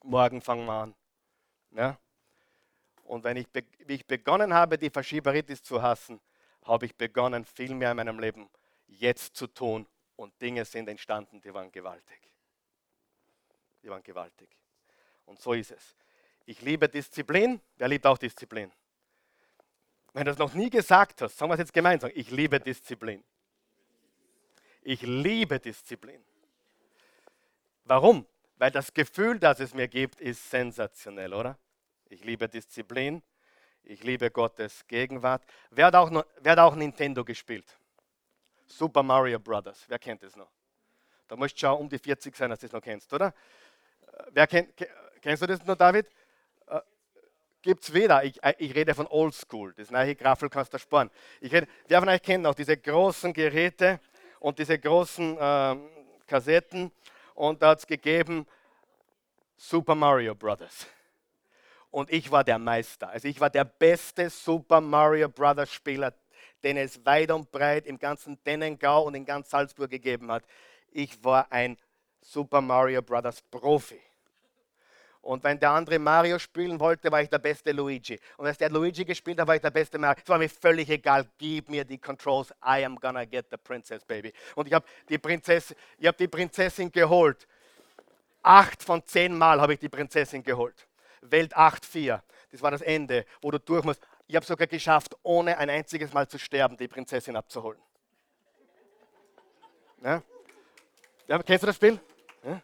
Morgen fangen wir an. Ja? Und wenn ich, wie ich begonnen habe, die Verschieberitis zu hassen, habe ich begonnen, viel mehr in meinem Leben jetzt zu tun. Und Dinge sind entstanden, die waren gewaltig. Die waren gewaltig. Und so ist es. Ich liebe Disziplin. Wer liebt auch Disziplin? Wenn du das noch nie gesagt hast, sagen wir es jetzt gemeinsam. Ich liebe Disziplin. Ich liebe Disziplin. Warum? Weil das Gefühl, das es mir gibt, ist sensationell, oder? Ich liebe Disziplin. Ich liebe Gottes Gegenwart. Wer hat auch, noch, wer hat auch Nintendo gespielt? Super Mario Brothers. Wer kennt das noch? Da musst du schon um die 40 sein, dass du das noch kennst, oder? Äh, wer kennt, kennst du das noch, David? Äh, Gibt es weder. Ich, äh, ich, rede von Oldschool. Das neue Graffel kannst du sparen. Ich rede, wer von euch kennt auch diese großen Geräte und diese großen ähm, Kassetten? Und da hat es gegeben Super Mario Brothers und ich war der Meister. Also ich war der beste Super Mario Brothers Spieler, den es weit und breit im ganzen Dennengau und in ganz Salzburg gegeben hat. Ich war ein Super Mario Brothers Profi. Und wenn der andere Mario spielen wollte, war ich der beste Luigi. Und als der Luigi gespielt hat, war ich der beste Mario. Es war mir völlig egal. Gib mir die Controls. I am gonna get the princess, baby. Und ich habe die, Prinzessin, hab die Prinzessin geholt. Acht von zehn Mal habe ich die Prinzessin geholt. Welt 8.4. Das war das Ende, wo du durch musst. Ich habe sogar geschafft, ohne ein einziges Mal zu sterben, die Prinzessin abzuholen. Ja? Ja, kennst du das Spiel? Ja?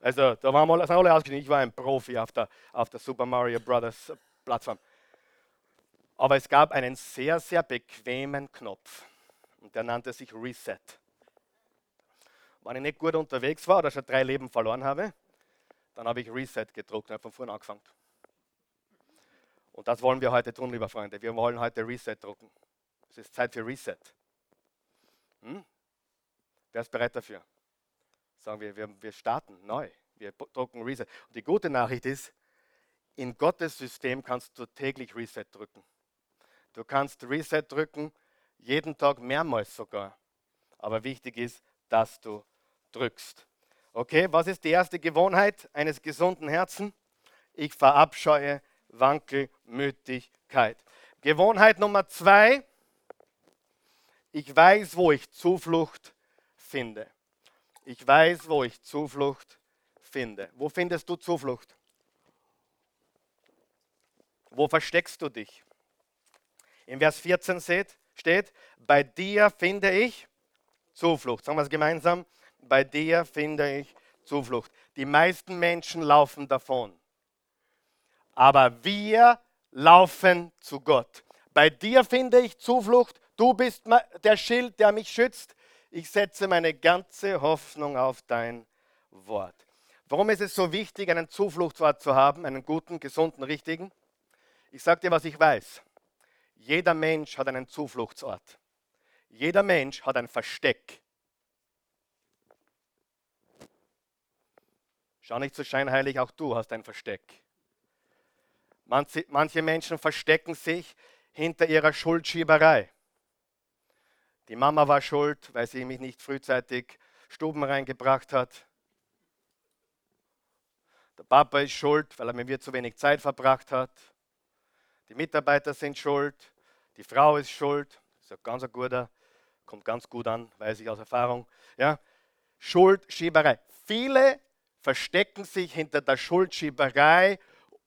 Also, da waren wir, sind alle ausgestiegen. Ich war ein Profi auf der, auf der Super Mario Brothers Plattform. Aber es gab einen sehr, sehr bequemen Knopf. Und der nannte sich Reset. Wenn ich nicht gut unterwegs war oder schon drei Leben verloren habe, dann habe ich Reset gedruckt und habe von vorne angefangen. Und das wollen wir heute tun, lieber Freunde. Wir wollen heute Reset drucken. Es ist Zeit für Reset. Hm? Wer ist bereit dafür? Sagen wir, wir, wir starten neu. Wir drucken Reset. Und die gute Nachricht ist, in Gottes System kannst du täglich Reset drücken. Du kannst Reset drücken, jeden Tag mehrmals sogar. Aber wichtig ist, dass du drückst. Okay, was ist die erste Gewohnheit eines gesunden Herzens? Ich verabscheue Wankelmütigkeit. Gewohnheit Nummer zwei, ich weiß, wo ich Zuflucht finde. Ich weiß, wo ich Zuflucht finde. Wo findest du Zuflucht? Wo versteckst du dich? In Vers 14 steht, bei dir finde ich Zuflucht. Sagen wir es gemeinsam bei dir finde ich Zuflucht. Die meisten Menschen laufen davon. Aber wir laufen zu Gott. Bei dir finde ich Zuflucht. Du bist der Schild, der mich schützt. Ich setze meine ganze Hoffnung auf dein Wort. Warum ist es so wichtig, einen Zufluchtsort zu haben, einen guten, gesunden, richtigen? Ich sage dir, was ich weiß. Jeder Mensch hat einen Zufluchtsort. Jeder Mensch hat ein Versteck. Schau nicht so scheinheilig, auch du hast ein Versteck. Manche, Menschen verstecken sich hinter ihrer Schuldschieberei. Die Mama war schuld, weil sie mich nicht frühzeitig Stuben reingebracht hat. Der Papa ist schuld, weil er mit mir zu wenig Zeit verbracht hat. Die Mitarbeiter sind schuld. Die Frau ist schuld. Das ist ein ganz guter, kommt ganz gut an, weiß ich aus Erfahrung. Ja? Schuldschieberei. Viele verstecken sich hinter der Schuldschieberei,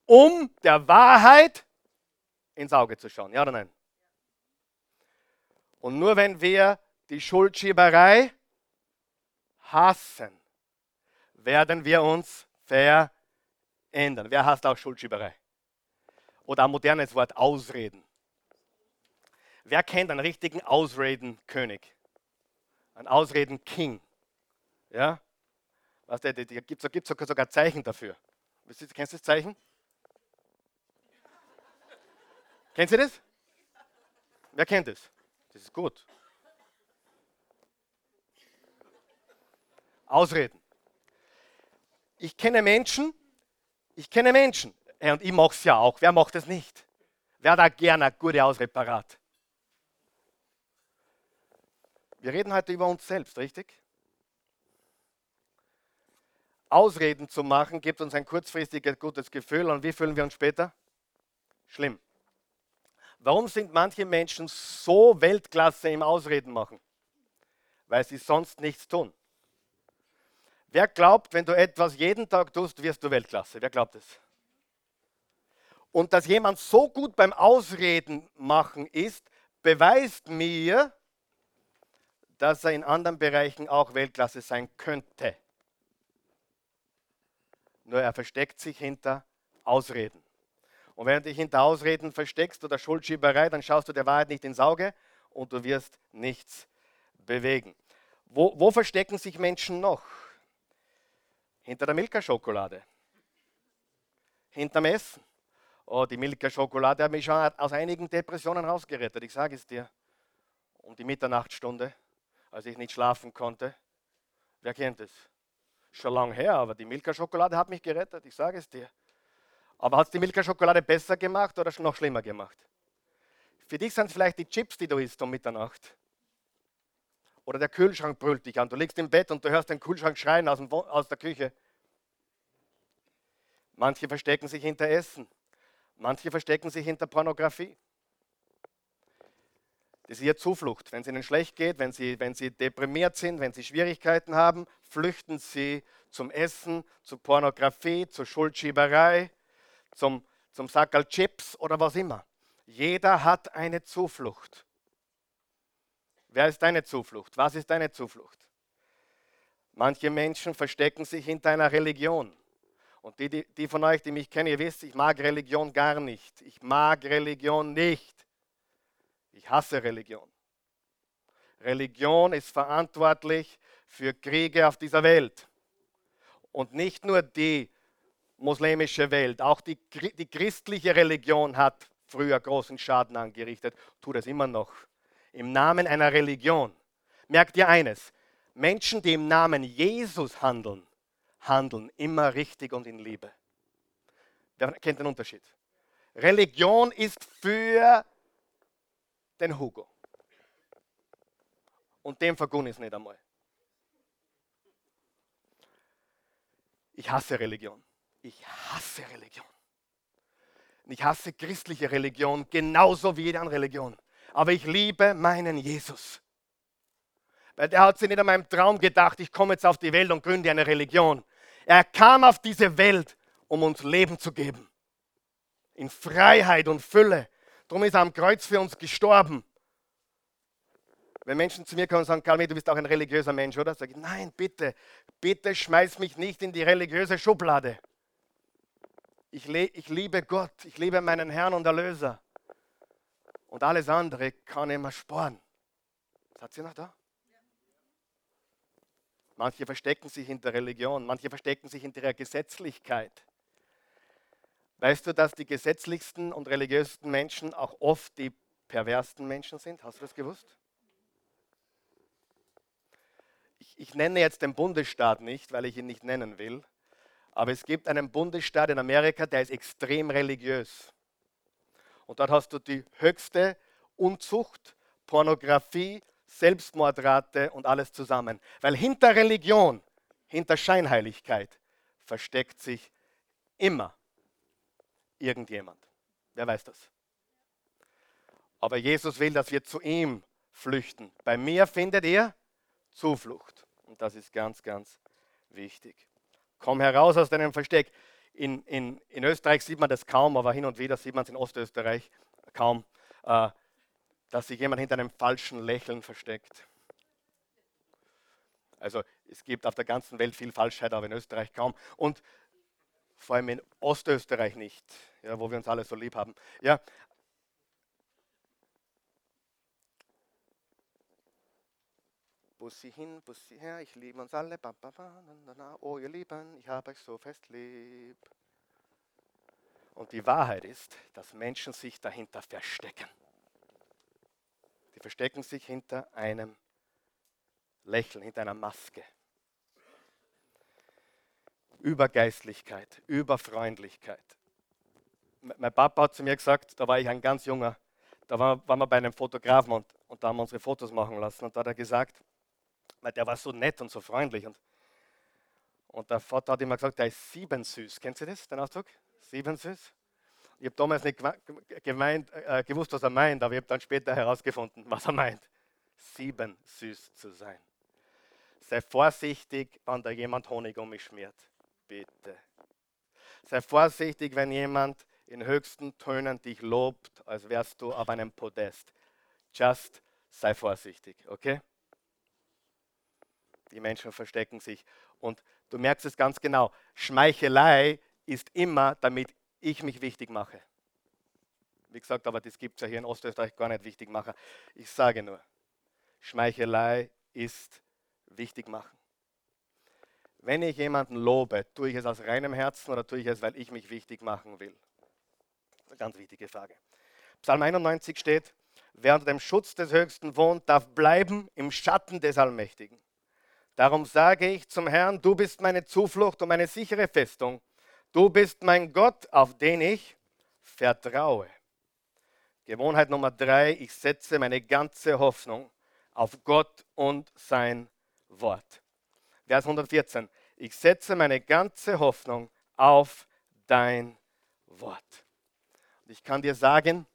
um der Wahrheit ins Auge zu schauen. Ja oder nein? Und nur wenn wir die Schuldschieberei hassen, werden wir uns verändern. Wer hasst auch Schuldschieberei? Oder ein modernes Wort, Ausreden. Wer kennt einen richtigen Ausreden-König? Ein Ausreden-King? Ja? Was der, da gibt es sogar Zeichen dafür. Kennst du das Zeichen? Kennst du das? Wer kennt das? Das ist gut. Ausreden. Ich kenne Menschen, ich kenne Menschen, und ich mache es ja auch. Wer macht es nicht? Wer hat da gerne eine gute Ausrede parat? Wir reden heute über uns selbst, richtig? Ausreden zu machen, gibt uns ein kurzfristiges gutes Gefühl. Und wie fühlen wir uns später? Schlimm. Warum sind manche Menschen so Weltklasse im Ausreden machen? Weil sie sonst nichts tun. Wer glaubt, wenn du etwas jeden Tag tust, wirst du Weltklasse? Wer glaubt es? Und dass jemand so gut beim Ausreden machen ist, beweist mir, dass er in anderen Bereichen auch Weltklasse sein könnte. Nur er versteckt sich hinter Ausreden. Und wenn du dich hinter Ausreden versteckst oder Schuldschieberei, dann schaust du der Wahrheit nicht ins Auge und du wirst nichts bewegen. Wo, wo verstecken sich Menschen noch? Hinter der Milka-Schokolade. Hinterm Essen. Oh, die Milka-Schokolade hat mich schon aus einigen Depressionen rausgerettet, ich sage es dir. Um die Mitternachtsstunde, als ich nicht schlafen konnte. Wer kennt es? Schon lange her, aber die Milka-Schokolade hat mich gerettet, ich sage es dir. Aber hat es die Milka-Schokolade besser gemacht oder noch schlimmer gemacht? Für dich sind es vielleicht die Chips, die du isst um Mitternacht. Oder der Kühlschrank brüllt dich an. Du liegst im Bett und du hörst den Kühlschrank schreien aus, aus der Küche. Manche verstecken sich hinter Essen. Manche verstecken sich hinter Pornografie. Das ist ihre Zuflucht. Wenn es ihnen schlecht geht, wenn sie, wenn sie deprimiert sind, wenn sie Schwierigkeiten haben, flüchten sie zum Essen, zur Pornografie, zur Schuldschieberei, zum, zum Sackerl Chips oder was immer. Jeder hat eine Zuflucht. Wer ist deine Zuflucht? Was ist deine Zuflucht? Manche Menschen verstecken sich hinter einer Religion. Und die, die, die von euch, die mich kennen, ihr wisst, ich mag Religion gar nicht. Ich mag Religion nicht. Ich hasse Religion. Religion ist verantwortlich für Kriege auf dieser Welt. Und nicht nur die muslimische Welt, auch die, die christliche Religion hat früher großen Schaden angerichtet, tut es immer noch. Im Namen einer Religion. Merkt ihr eines, Menschen, die im Namen Jesus handeln, handeln immer richtig und in Liebe. Wer kennt den Unterschied? Religion ist für den Hugo. Und dem vergun ich es nicht einmal. Ich hasse Religion. Ich hasse Religion. Ich hasse christliche Religion genauso wie jede andere Religion. Aber ich liebe meinen Jesus. Weil der hat sich nicht an meinem Traum gedacht, ich komme jetzt auf die Welt und gründe eine Religion. Er kam auf diese Welt, um uns Leben zu geben. In Freiheit und Fülle. Darum ist er am Kreuz für uns gestorben. Wenn Menschen zu mir kommen und sagen, Karl, du bist auch ein religiöser Mensch, oder? Sage ich, nein, bitte, bitte schmeiß mich nicht in die religiöse Schublade. Ich, ich liebe Gott, ich liebe meinen Herrn und Erlöser. Und alles andere kann immer sparen. Seid ihr noch da? Manche verstecken sich hinter Religion, manche verstecken sich hinter der Gesetzlichkeit. Weißt du, dass die gesetzlichsten und religiösesten Menschen auch oft die perversten Menschen sind? Hast du das gewusst? Ich, ich nenne jetzt den Bundesstaat nicht, weil ich ihn nicht nennen will, aber es gibt einen Bundesstaat in Amerika, der ist extrem religiös. Und dort hast du die höchste Unzucht, Pornografie, Selbstmordrate und alles zusammen. Weil hinter Religion, hinter Scheinheiligkeit versteckt sich immer irgendjemand. Wer weiß das? Aber Jesus will, dass wir zu ihm flüchten. Bei mir findet ihr Zuflucht. Und das ist ganz, ganz wichtig. Komm heraus aus deinem Versteck. In, in, in Österreich sieht man das kaum, aber hin und wieder sieht man es in Ostösterreich kaum, äh, dass sich jemand hinter einem falschen Lächeln versteckt. Also es gibt auf der ganzen Welt viel Falschheit, aber in Österreich kaum. Und vor allem in Ostösterreich nicht, ja, wo wir uns alle so lieb haben. Ja. Bussi hin, Bussi her, ich liebe uns alle. Ba, ba, ba, na, na, oh, ihr Lieben, ich habe euch so fest lieb. Und die Wahrheit ist, dass Menschen sich dahinter verstecken. Die verstecken sich hinter einem Lächeln, hinter einer Maske. Über Geistlichkeit, über Freundlichkeit. Mein Papa hat zu mir gesagt, da war ich ein ganz junger, da waren, waren wir bei einem Fotografen und, und da haben wir unsere Fotos machen lassen. Und da hat er gesagt, weil der war so nett und so freundlich. Und, und der Vater hat immer gesagt, der ist sieben süß. Kennt ihr das, den Ausdruck? Sieben süß? Ich habe damals nicht gemeint, äh, gewusst, was er meint, aber ich habe dann später herausgefunden, was er meint. Sieben süß zu sein. Sei vorsichtig, wenn da jemand Honig um mich schmiert. Bitte. Sei vorsichtig, wenn jemand in höchsten Tönen dich lobt, als wärst du auf einem Podest. Just sei vorsichtig, okay? Die Menschen verstecken sich. Und du merkst es ganz genau. Schmeichelei ist immer, damit ich mich wichtig mache. Wie gesagt, aber das gibt es ja hier in Ostösterreich gar nicht wichtig machen. Ich sage nur, Schmeichelei ist wichtig machen. Wenn ich jemanden lobe, tue ich es aus reinem Herzen oder tue ich es, weil ich mich wichtig machen will? Eine ganz wichtige Frage. Psalm 91 steht, wer unter dem Schutz des Höchsten wohnt, darf bleiben im Schatten des Allmächtigen. Darum sage ich zum Herrn, du bist meine Zuflucht und meine sichere Festung. Du bist mein Gott, auf den ich vertraue. Gewohnheit Nummer drei, ich setze meine ganze Hoffnung auf Gott und sein Wort. Vers 114, ich setze meine ganze Hoffnung auf dein Wort. Und ich kann dir sagen,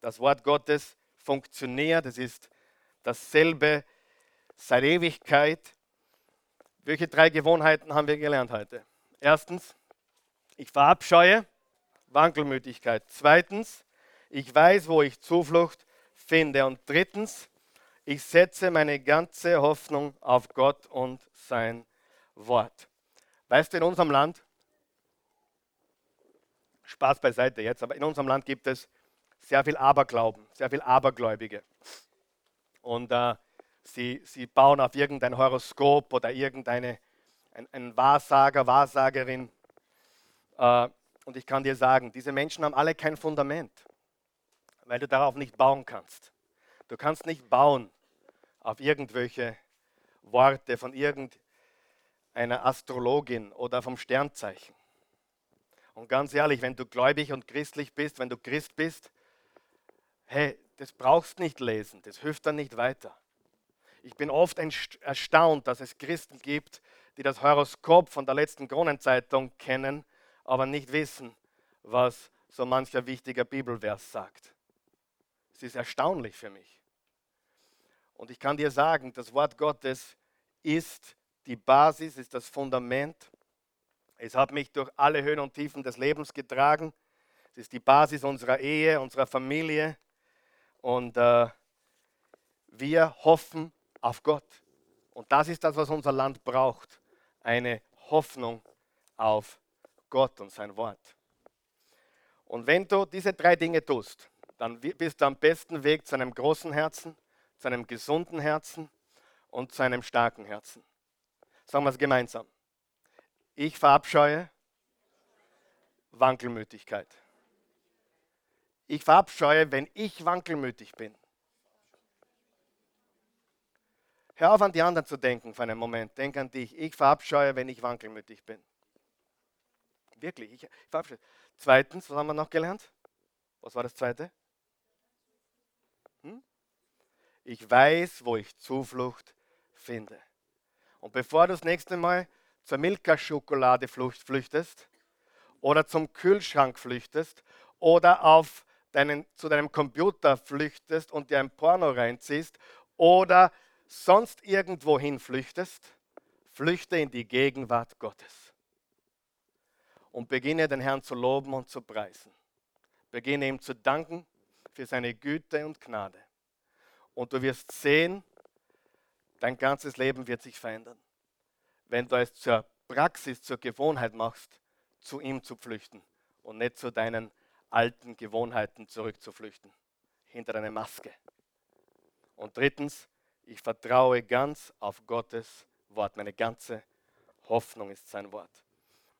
das Wort Gottes funktioniert, es ist dasselbe seit Ewigkeit. Welche drei Gewohnheiten haben wir gelernt heute? Erstens, ich verabscheue Wankelmütigkeit. Zweitens, ich weiß, wo ich Zuflucht finde. Und drittens, ich setze meine ganze Hoffnung auf Gott und sein Wort. Weißt du, in unserem Land, Spaß beiseite jetzt, aber in unserem Land gibt es sehr viel Aberglauben, sehr viel Abergläubige. Und äh, sie, sie bauen auf irgendein Horoskop oder irgendeine ein, ein Wahrsager, Wahrsagerin. Äh, und ich kann dir sagen, diese Menschen haben alle kein Fundament, weil du darauf nicht bauen kannst. Du kannst nicht bauen auf irgendwelche Worte von irgendeiner Astrologin oder vom Sternzeichen. Und ganz ehrlich, wenn du gläubig und christlich bist, wenn du Christ bist, hey, das brauchst nicht lesen, das hilft dann nicht weiter. Ich bin oft erstaunt, dass es Christen gibt, die das Horoskop von der letzten Kronenzeitung kennen, aber nicht wissen, was so mancher wichtiger Bibelvers sagt. Es ist erstaunlich für mich. Und ich kann dir sagen, das Wort Gottes ist die Basis, ist das Fundament. Es hat mich durch alle Höhen und Tiefen des Lebens getragen. Es ist die Basis unserer Ehe, unserer Familie. Und äh, wir hoffen auf Gott. Und das ist das, was unser Land braucht. Eine Hoffnung auf Gott und sein Wort. Und wenn du diese drei Dinge tust, dann bist du am besten Weg zu einem großen Herzen, zu einem gesunden Herzen und zu einem starken Herzen. Sagen wir es gemeinsam. Ich verabscheue Wankelmütigkeit. Ich verabscheue, wenn ich wankelmütig bin. Hör auf an die anderen zu denken für einen Moment. Denk an dich. Ich verabscheue, wenn ich wankelmütig bin. Wirklich, ich, verabscheue. Zweitens, was haben wir noch gelernt? Was war das zweite? Hm? Ich weiß, wo ich Zuflucht finde. Und bevor du das nächste Mal zur Milka-Schokolade flüchtest oder zum Kühlschrank flüchtest oder auf deinen, zu deinem Computer flüchtest und dir ein Porno reinziehst oder sonst irgendwo hin flüchtest, flüchte in die Gegenwart Gottes und beginne den Herrn zu loben und zu preisen. Beginne ihm zu danken für seine Güte und Gnade. Und du wirst sehen, dein ganzes Leben wird sich verändern. Wenn du es zur Praxis, zur Gewohnheit machst, zu ihm zu flüchten und nicht zu deinen alten Gewohnheiten zurückzuflüchten, hinter deine Maske. Und drittens, ich vertraue ganz auf Gottes Wort. Meine ganze Hoffnung ist sein Wort.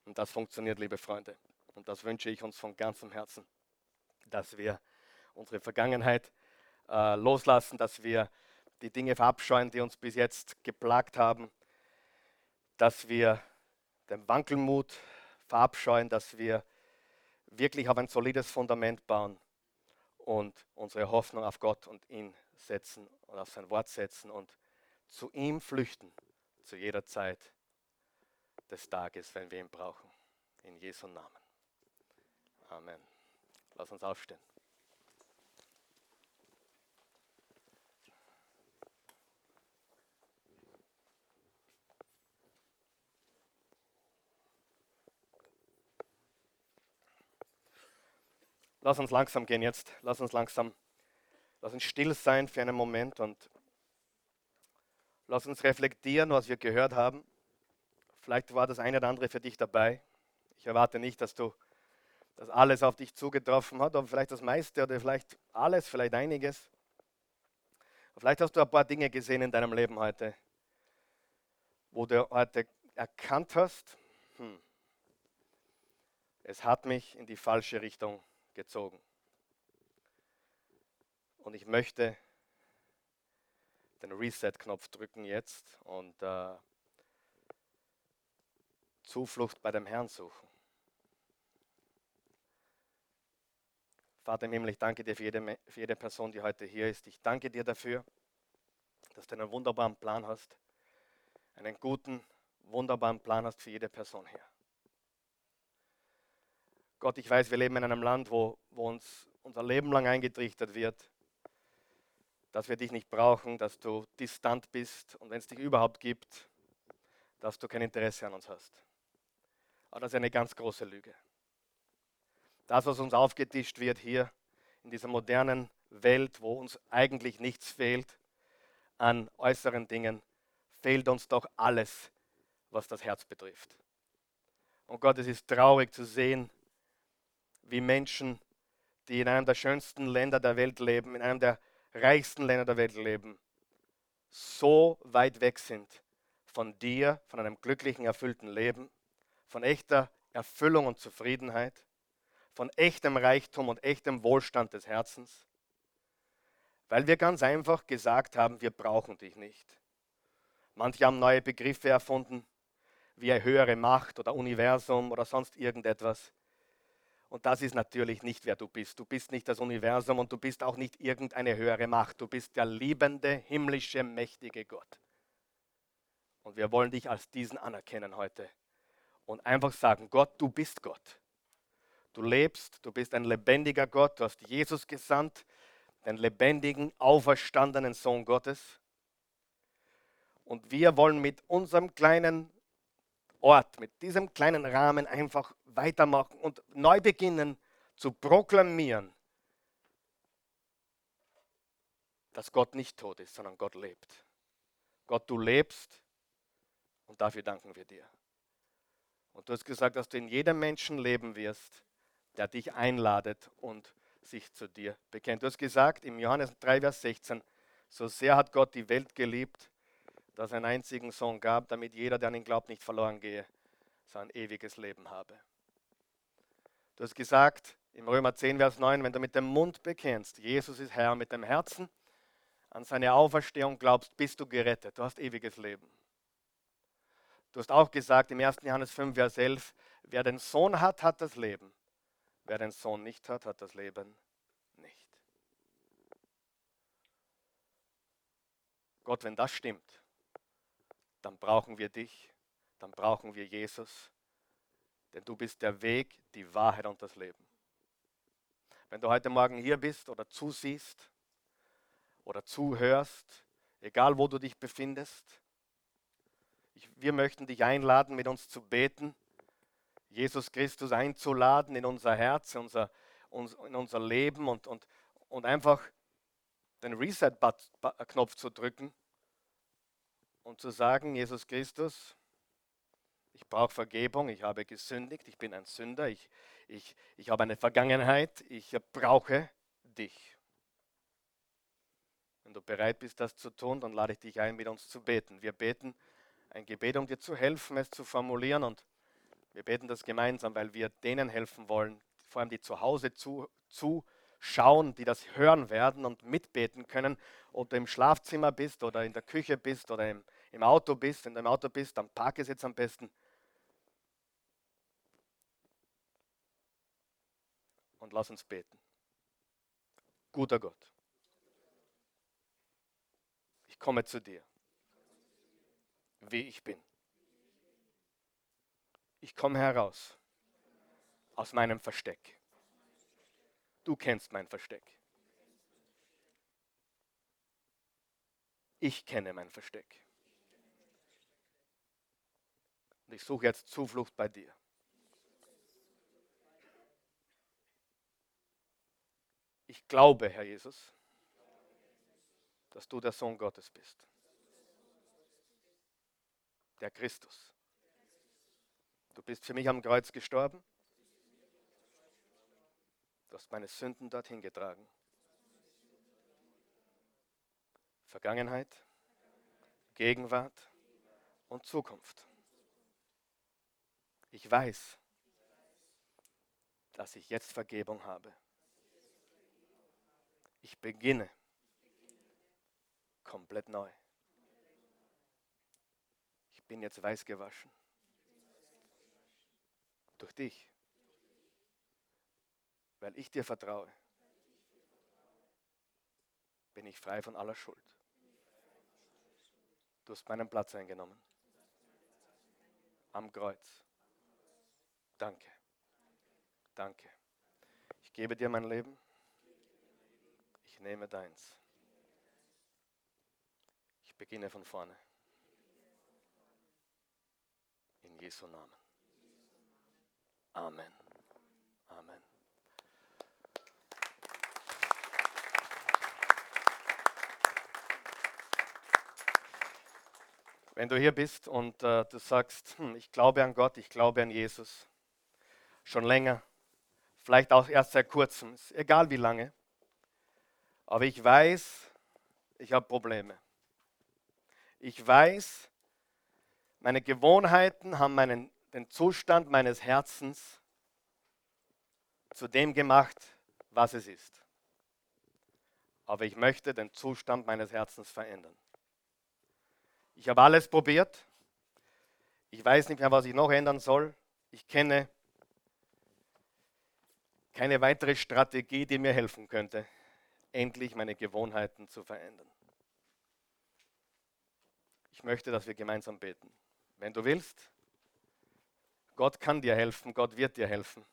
Und das funktioniert, liebe Freunde. Und das wünsche ich uns von ganzem Herzen, dass wir unsere Vergangenheit äh, loslassen, dass wir die Dinge verabscheuen, die uns bis jetzt geplagt haben, dass wir den Wankelmut verabscheuen, dass wir wirklich auf ein solides Fundament bauen und unsere Hoffnung auf Gott und ihn setzen und auf sein Wort setzen und zu ihm flüchten, zu jeder Zeit des Tages, wenn wir ihn brauchen. In Jesu Namen. Amen. Lass uns aufstehen. Lass uns langsam gehen jetzt. Lass uns langsam, lass uns still sein für einen Moment und lass uns reflektieren, was wir gehört haben. Vielleicht war das eine oder andere für dich dabei. Ich erwarte nicht, dass du das alles auf dich zugetroffen hat, aber vielleicht das meiste oder vielleicht alles, vielleicht einiges. Vielleicht hast du ein paar Dinge gesehen in deinem Leben heute, wo du heute erkannt hast, hm, es hat mich in die falsche Richtung gezogen. Und ich möchte den Reset-Knopf drücken jetzt und äh, Zuflucht bei dem Herrn suchen. Vater im Himmel, ich danke dir für jede, für jede Person, die heute hier ist. Ich danke dir dafür, dass du einen wunderbaren Plan hast, einen guten, wunderbaren Plan hast für jede Person hier. Gott, ich weiß, wir leben in einem Land, wo, wo uns unser Leben lang eingetrichtert wird, dass wir dich nicht brauchen, dass du distant bist und wenn es dich überhaupt gibt, dass du kein Interesse an uns hast. Aber das ist eine ganz große Lüge. Das, was uns aufgetischt wird hier in dieser modernen Welt, wo uns eigentlich nichts fehlt an äußeren Dingen, fehlt uns doch alles, was das Herz betrifft. Und Gott, es ist traurig zu sehen, wie Menschen, die in einem der schönsten Länder der Welt leben, in einem der reichsten Länder der Welt leben, so weit weg sind von dir, von einem glücklichen, erfüllten Leben, von echter Erfüllung und Zufriedenheit, von echtem Reichtum und echtem Wohlstand des Herzens, weil wir ganz einfach gesagt haben, wir brauchen dich nicht. Manche haben neue Begriffe erfunden, wie eine höhere Macht oder Universum oder sonst irgendetwas. Und das ist natürlich nicht, wer du bist. Du bist nicht das Universum und du bist auch nicht irgendeine höhere Macht. Du bist der liebende, himmlische, mächtige Gott. Und wir wollen dich als diesen anerkennen heute. Und einfach sagen, Gott, du bist Gott. Du lebst, du bist ein lebendiger Gott. Du hast Jesus gesandt, den lebendigen, auferstandenen Sohn Gottes. Und wir wollen mit unserem kleinen Ort, mit diesem kleinen Rahmen einfach weitermachen und neu beginnen zu proklamieren, dass Gott nicht tot ist, sondern Gott lebt. Gott, du lebst und dafür danken wir dir. Und du hast gesagt, dass du in jedem Menschen leben wirst, der dich einladet und sich zu dir bekennt. Du hast gesagt im Johannes 3, Vers 16, so sehr hat Gott die Welt geliebt, dass er einen einzigen Sohn gab, damit jeder, der an ihn glaubt, nicht verloren gehe, sein ewiges Leben habe. Du hast gesagt im Römer 10, Vers 9, wenn du mit dem Mund bekennst, Jesus ist Herr, mit dem Herzen an seine Auferstehung glaubst, bist du gerettet. Du hast ewiges Leben. Du hast auch gesagt im 1. Johannes 5, Vers 11, wer den Sohn hat, hat das Leben. Wer den Sohn nicht hat, hat das Leben nicht. Gott, wenn das stimmt, dann brauchen wir dich, dann brauchen wir Jesus, denn du bist der Weg, die Wahrheit und das Leben. Wenn du heute Morgen hier bist oder zusiehst oder zuhörst, egal wo du dich befindest, ich, wir möchten dich einladen, mit uns zu beten, Jesus Christus einzuladen in unser Herz, unser, in unser Leben und, und, und einfach den Reset-Knopf zu drücken und zu sagen, Jesus Christus, ich brauche Vergebung, ich habe gesündigt, ich bin ein Sünder, ich, ich, ich habe eine Vergangenheit, ich brauche dich. Wenn du bereit bist, das zu tun, dann lade ich dich ein, mit uns zu beten. Wir beten ein Gebet, um dir zu helfen, es zu formulieren und wir beten das gemeinsam, weil wir denen helfen wollen, vor allem die zu Hause zu, zuschauen, die das hören werden und mitbeten können, ob du im Schlafzimmer bist oder in der Küche bist oder im, im Auto bist, wenn du im Auto bist, dann parke es jetzt am besten. Und lass uns beten. Guter Gott, ich komme zu dir, wie ich bin. Ich komme heraus aus meinem Versteck. Du kennst mein Versteck. Ich kenne mein Versteck. Und ich suche jetzt Zuflucht bei dir. Ich glaube, Herr Jesus, dass du der Sohn Gottes bist. Der Christus. Du bist für mich am Kreuz gestorben. Du hast meine Sünden dorthin getragen. Vergangenheit, Gegenwart und Zukunft. Ich weiß, dass ich jetzt Vergebung habe. Ich beginne komplett neu. Ich bin jetzt weiß gewaschen. Durch dich. Weil ich dir vertraue, bin ich frei von aller Schuld. Du hast meinen Platz eingenommen. Am Kreuz. Danke. Danke. Ich gebe dir mein Leben. Ich nehme deins. Ich beginne von vorne. In Jesu Namen. Amen. Amen. Wenn du hier bist und äh, du sagst, hm, ich glaube an Gott, ich glaube an Jesus, schon länger, vielleicht auch erst seit kurzem, ist egal wie lange, aber ich weiß, ich habe Probleme. Ich weiß, meine Gewohnheiten haben meinen, den Zustand meines Herzens zu dem gemacht, was es ist. Aber ich möchte den Zustand meines Herzens verändern. Ich habe alles probiert. Ich weiß nicht mehr, was ich noch ändern soll. Ich kenne keine weitere Strategie, die mir helfen könnte endlich meine Gewohnheiten zu verändern. Ich möchte, dass wir gemeinsam beten. Wenn du willst, Gott kann dir helfen, Gott wird dir helfen,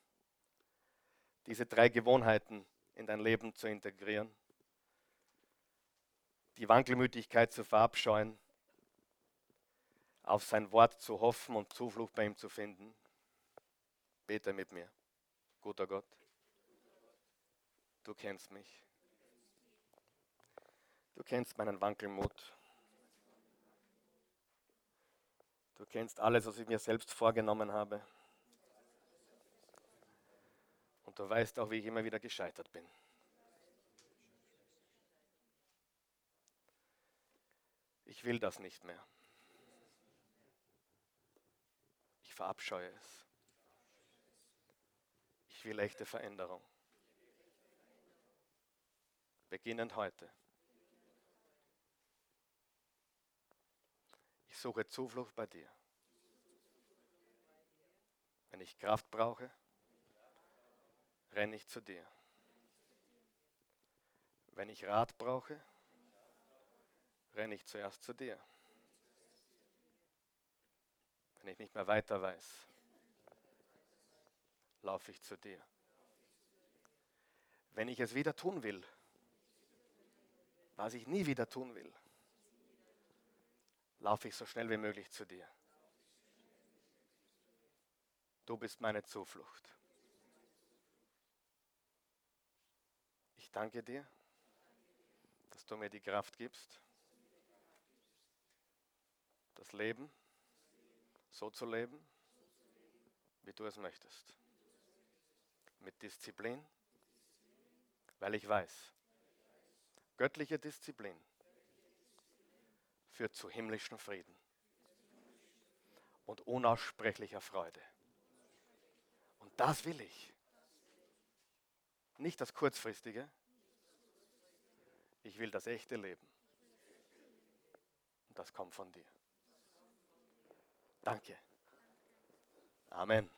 diese drei Gewohnheiten in dein Leben zu integrieren, die Wankelmütigkeit zu verabscheuen, auf sein Wort zu hoffen und Zuflucht bei ihm zu finden. Bete mit mir, guter Gott. Du kennst mich. Du kennst meinen Wankelmut. Du kennst alles, was ich mir selbst vorgenommen habe. Und du weißt auch, wie ich immer wieder gescheitert bin. Ich will das nicht mehr. Ich verabscheue es. Ich will echte Veränderung. Beginnend heute. Ich suche Zuflucht bei dir. Wenn ich Kraft brauche, renne ich zu dir. Wenn ich Rat brauche, renne ich zuerst zu dir. Wenn ich nicht mehr weiter weiß, laufe ich zu dir. Wenn ich es wieder tun will, was ich nie wieder tun will, laufe ich so schnell wie möglich zu dir. Du bist meine Zuflucht. Ich danke dir, dass du mir die Kraft gibst, das Leben so zu leben, wie du es möchtest. Mit Disziplin, weil ich weiß, göttliche Disziplin führt zu himmlischem Frieden und unaussprechlicher Freude. Und das will ich. Nicht das kurzfristige. Ich will das echte Leben. Und das kommt von dir. Danke. Amen.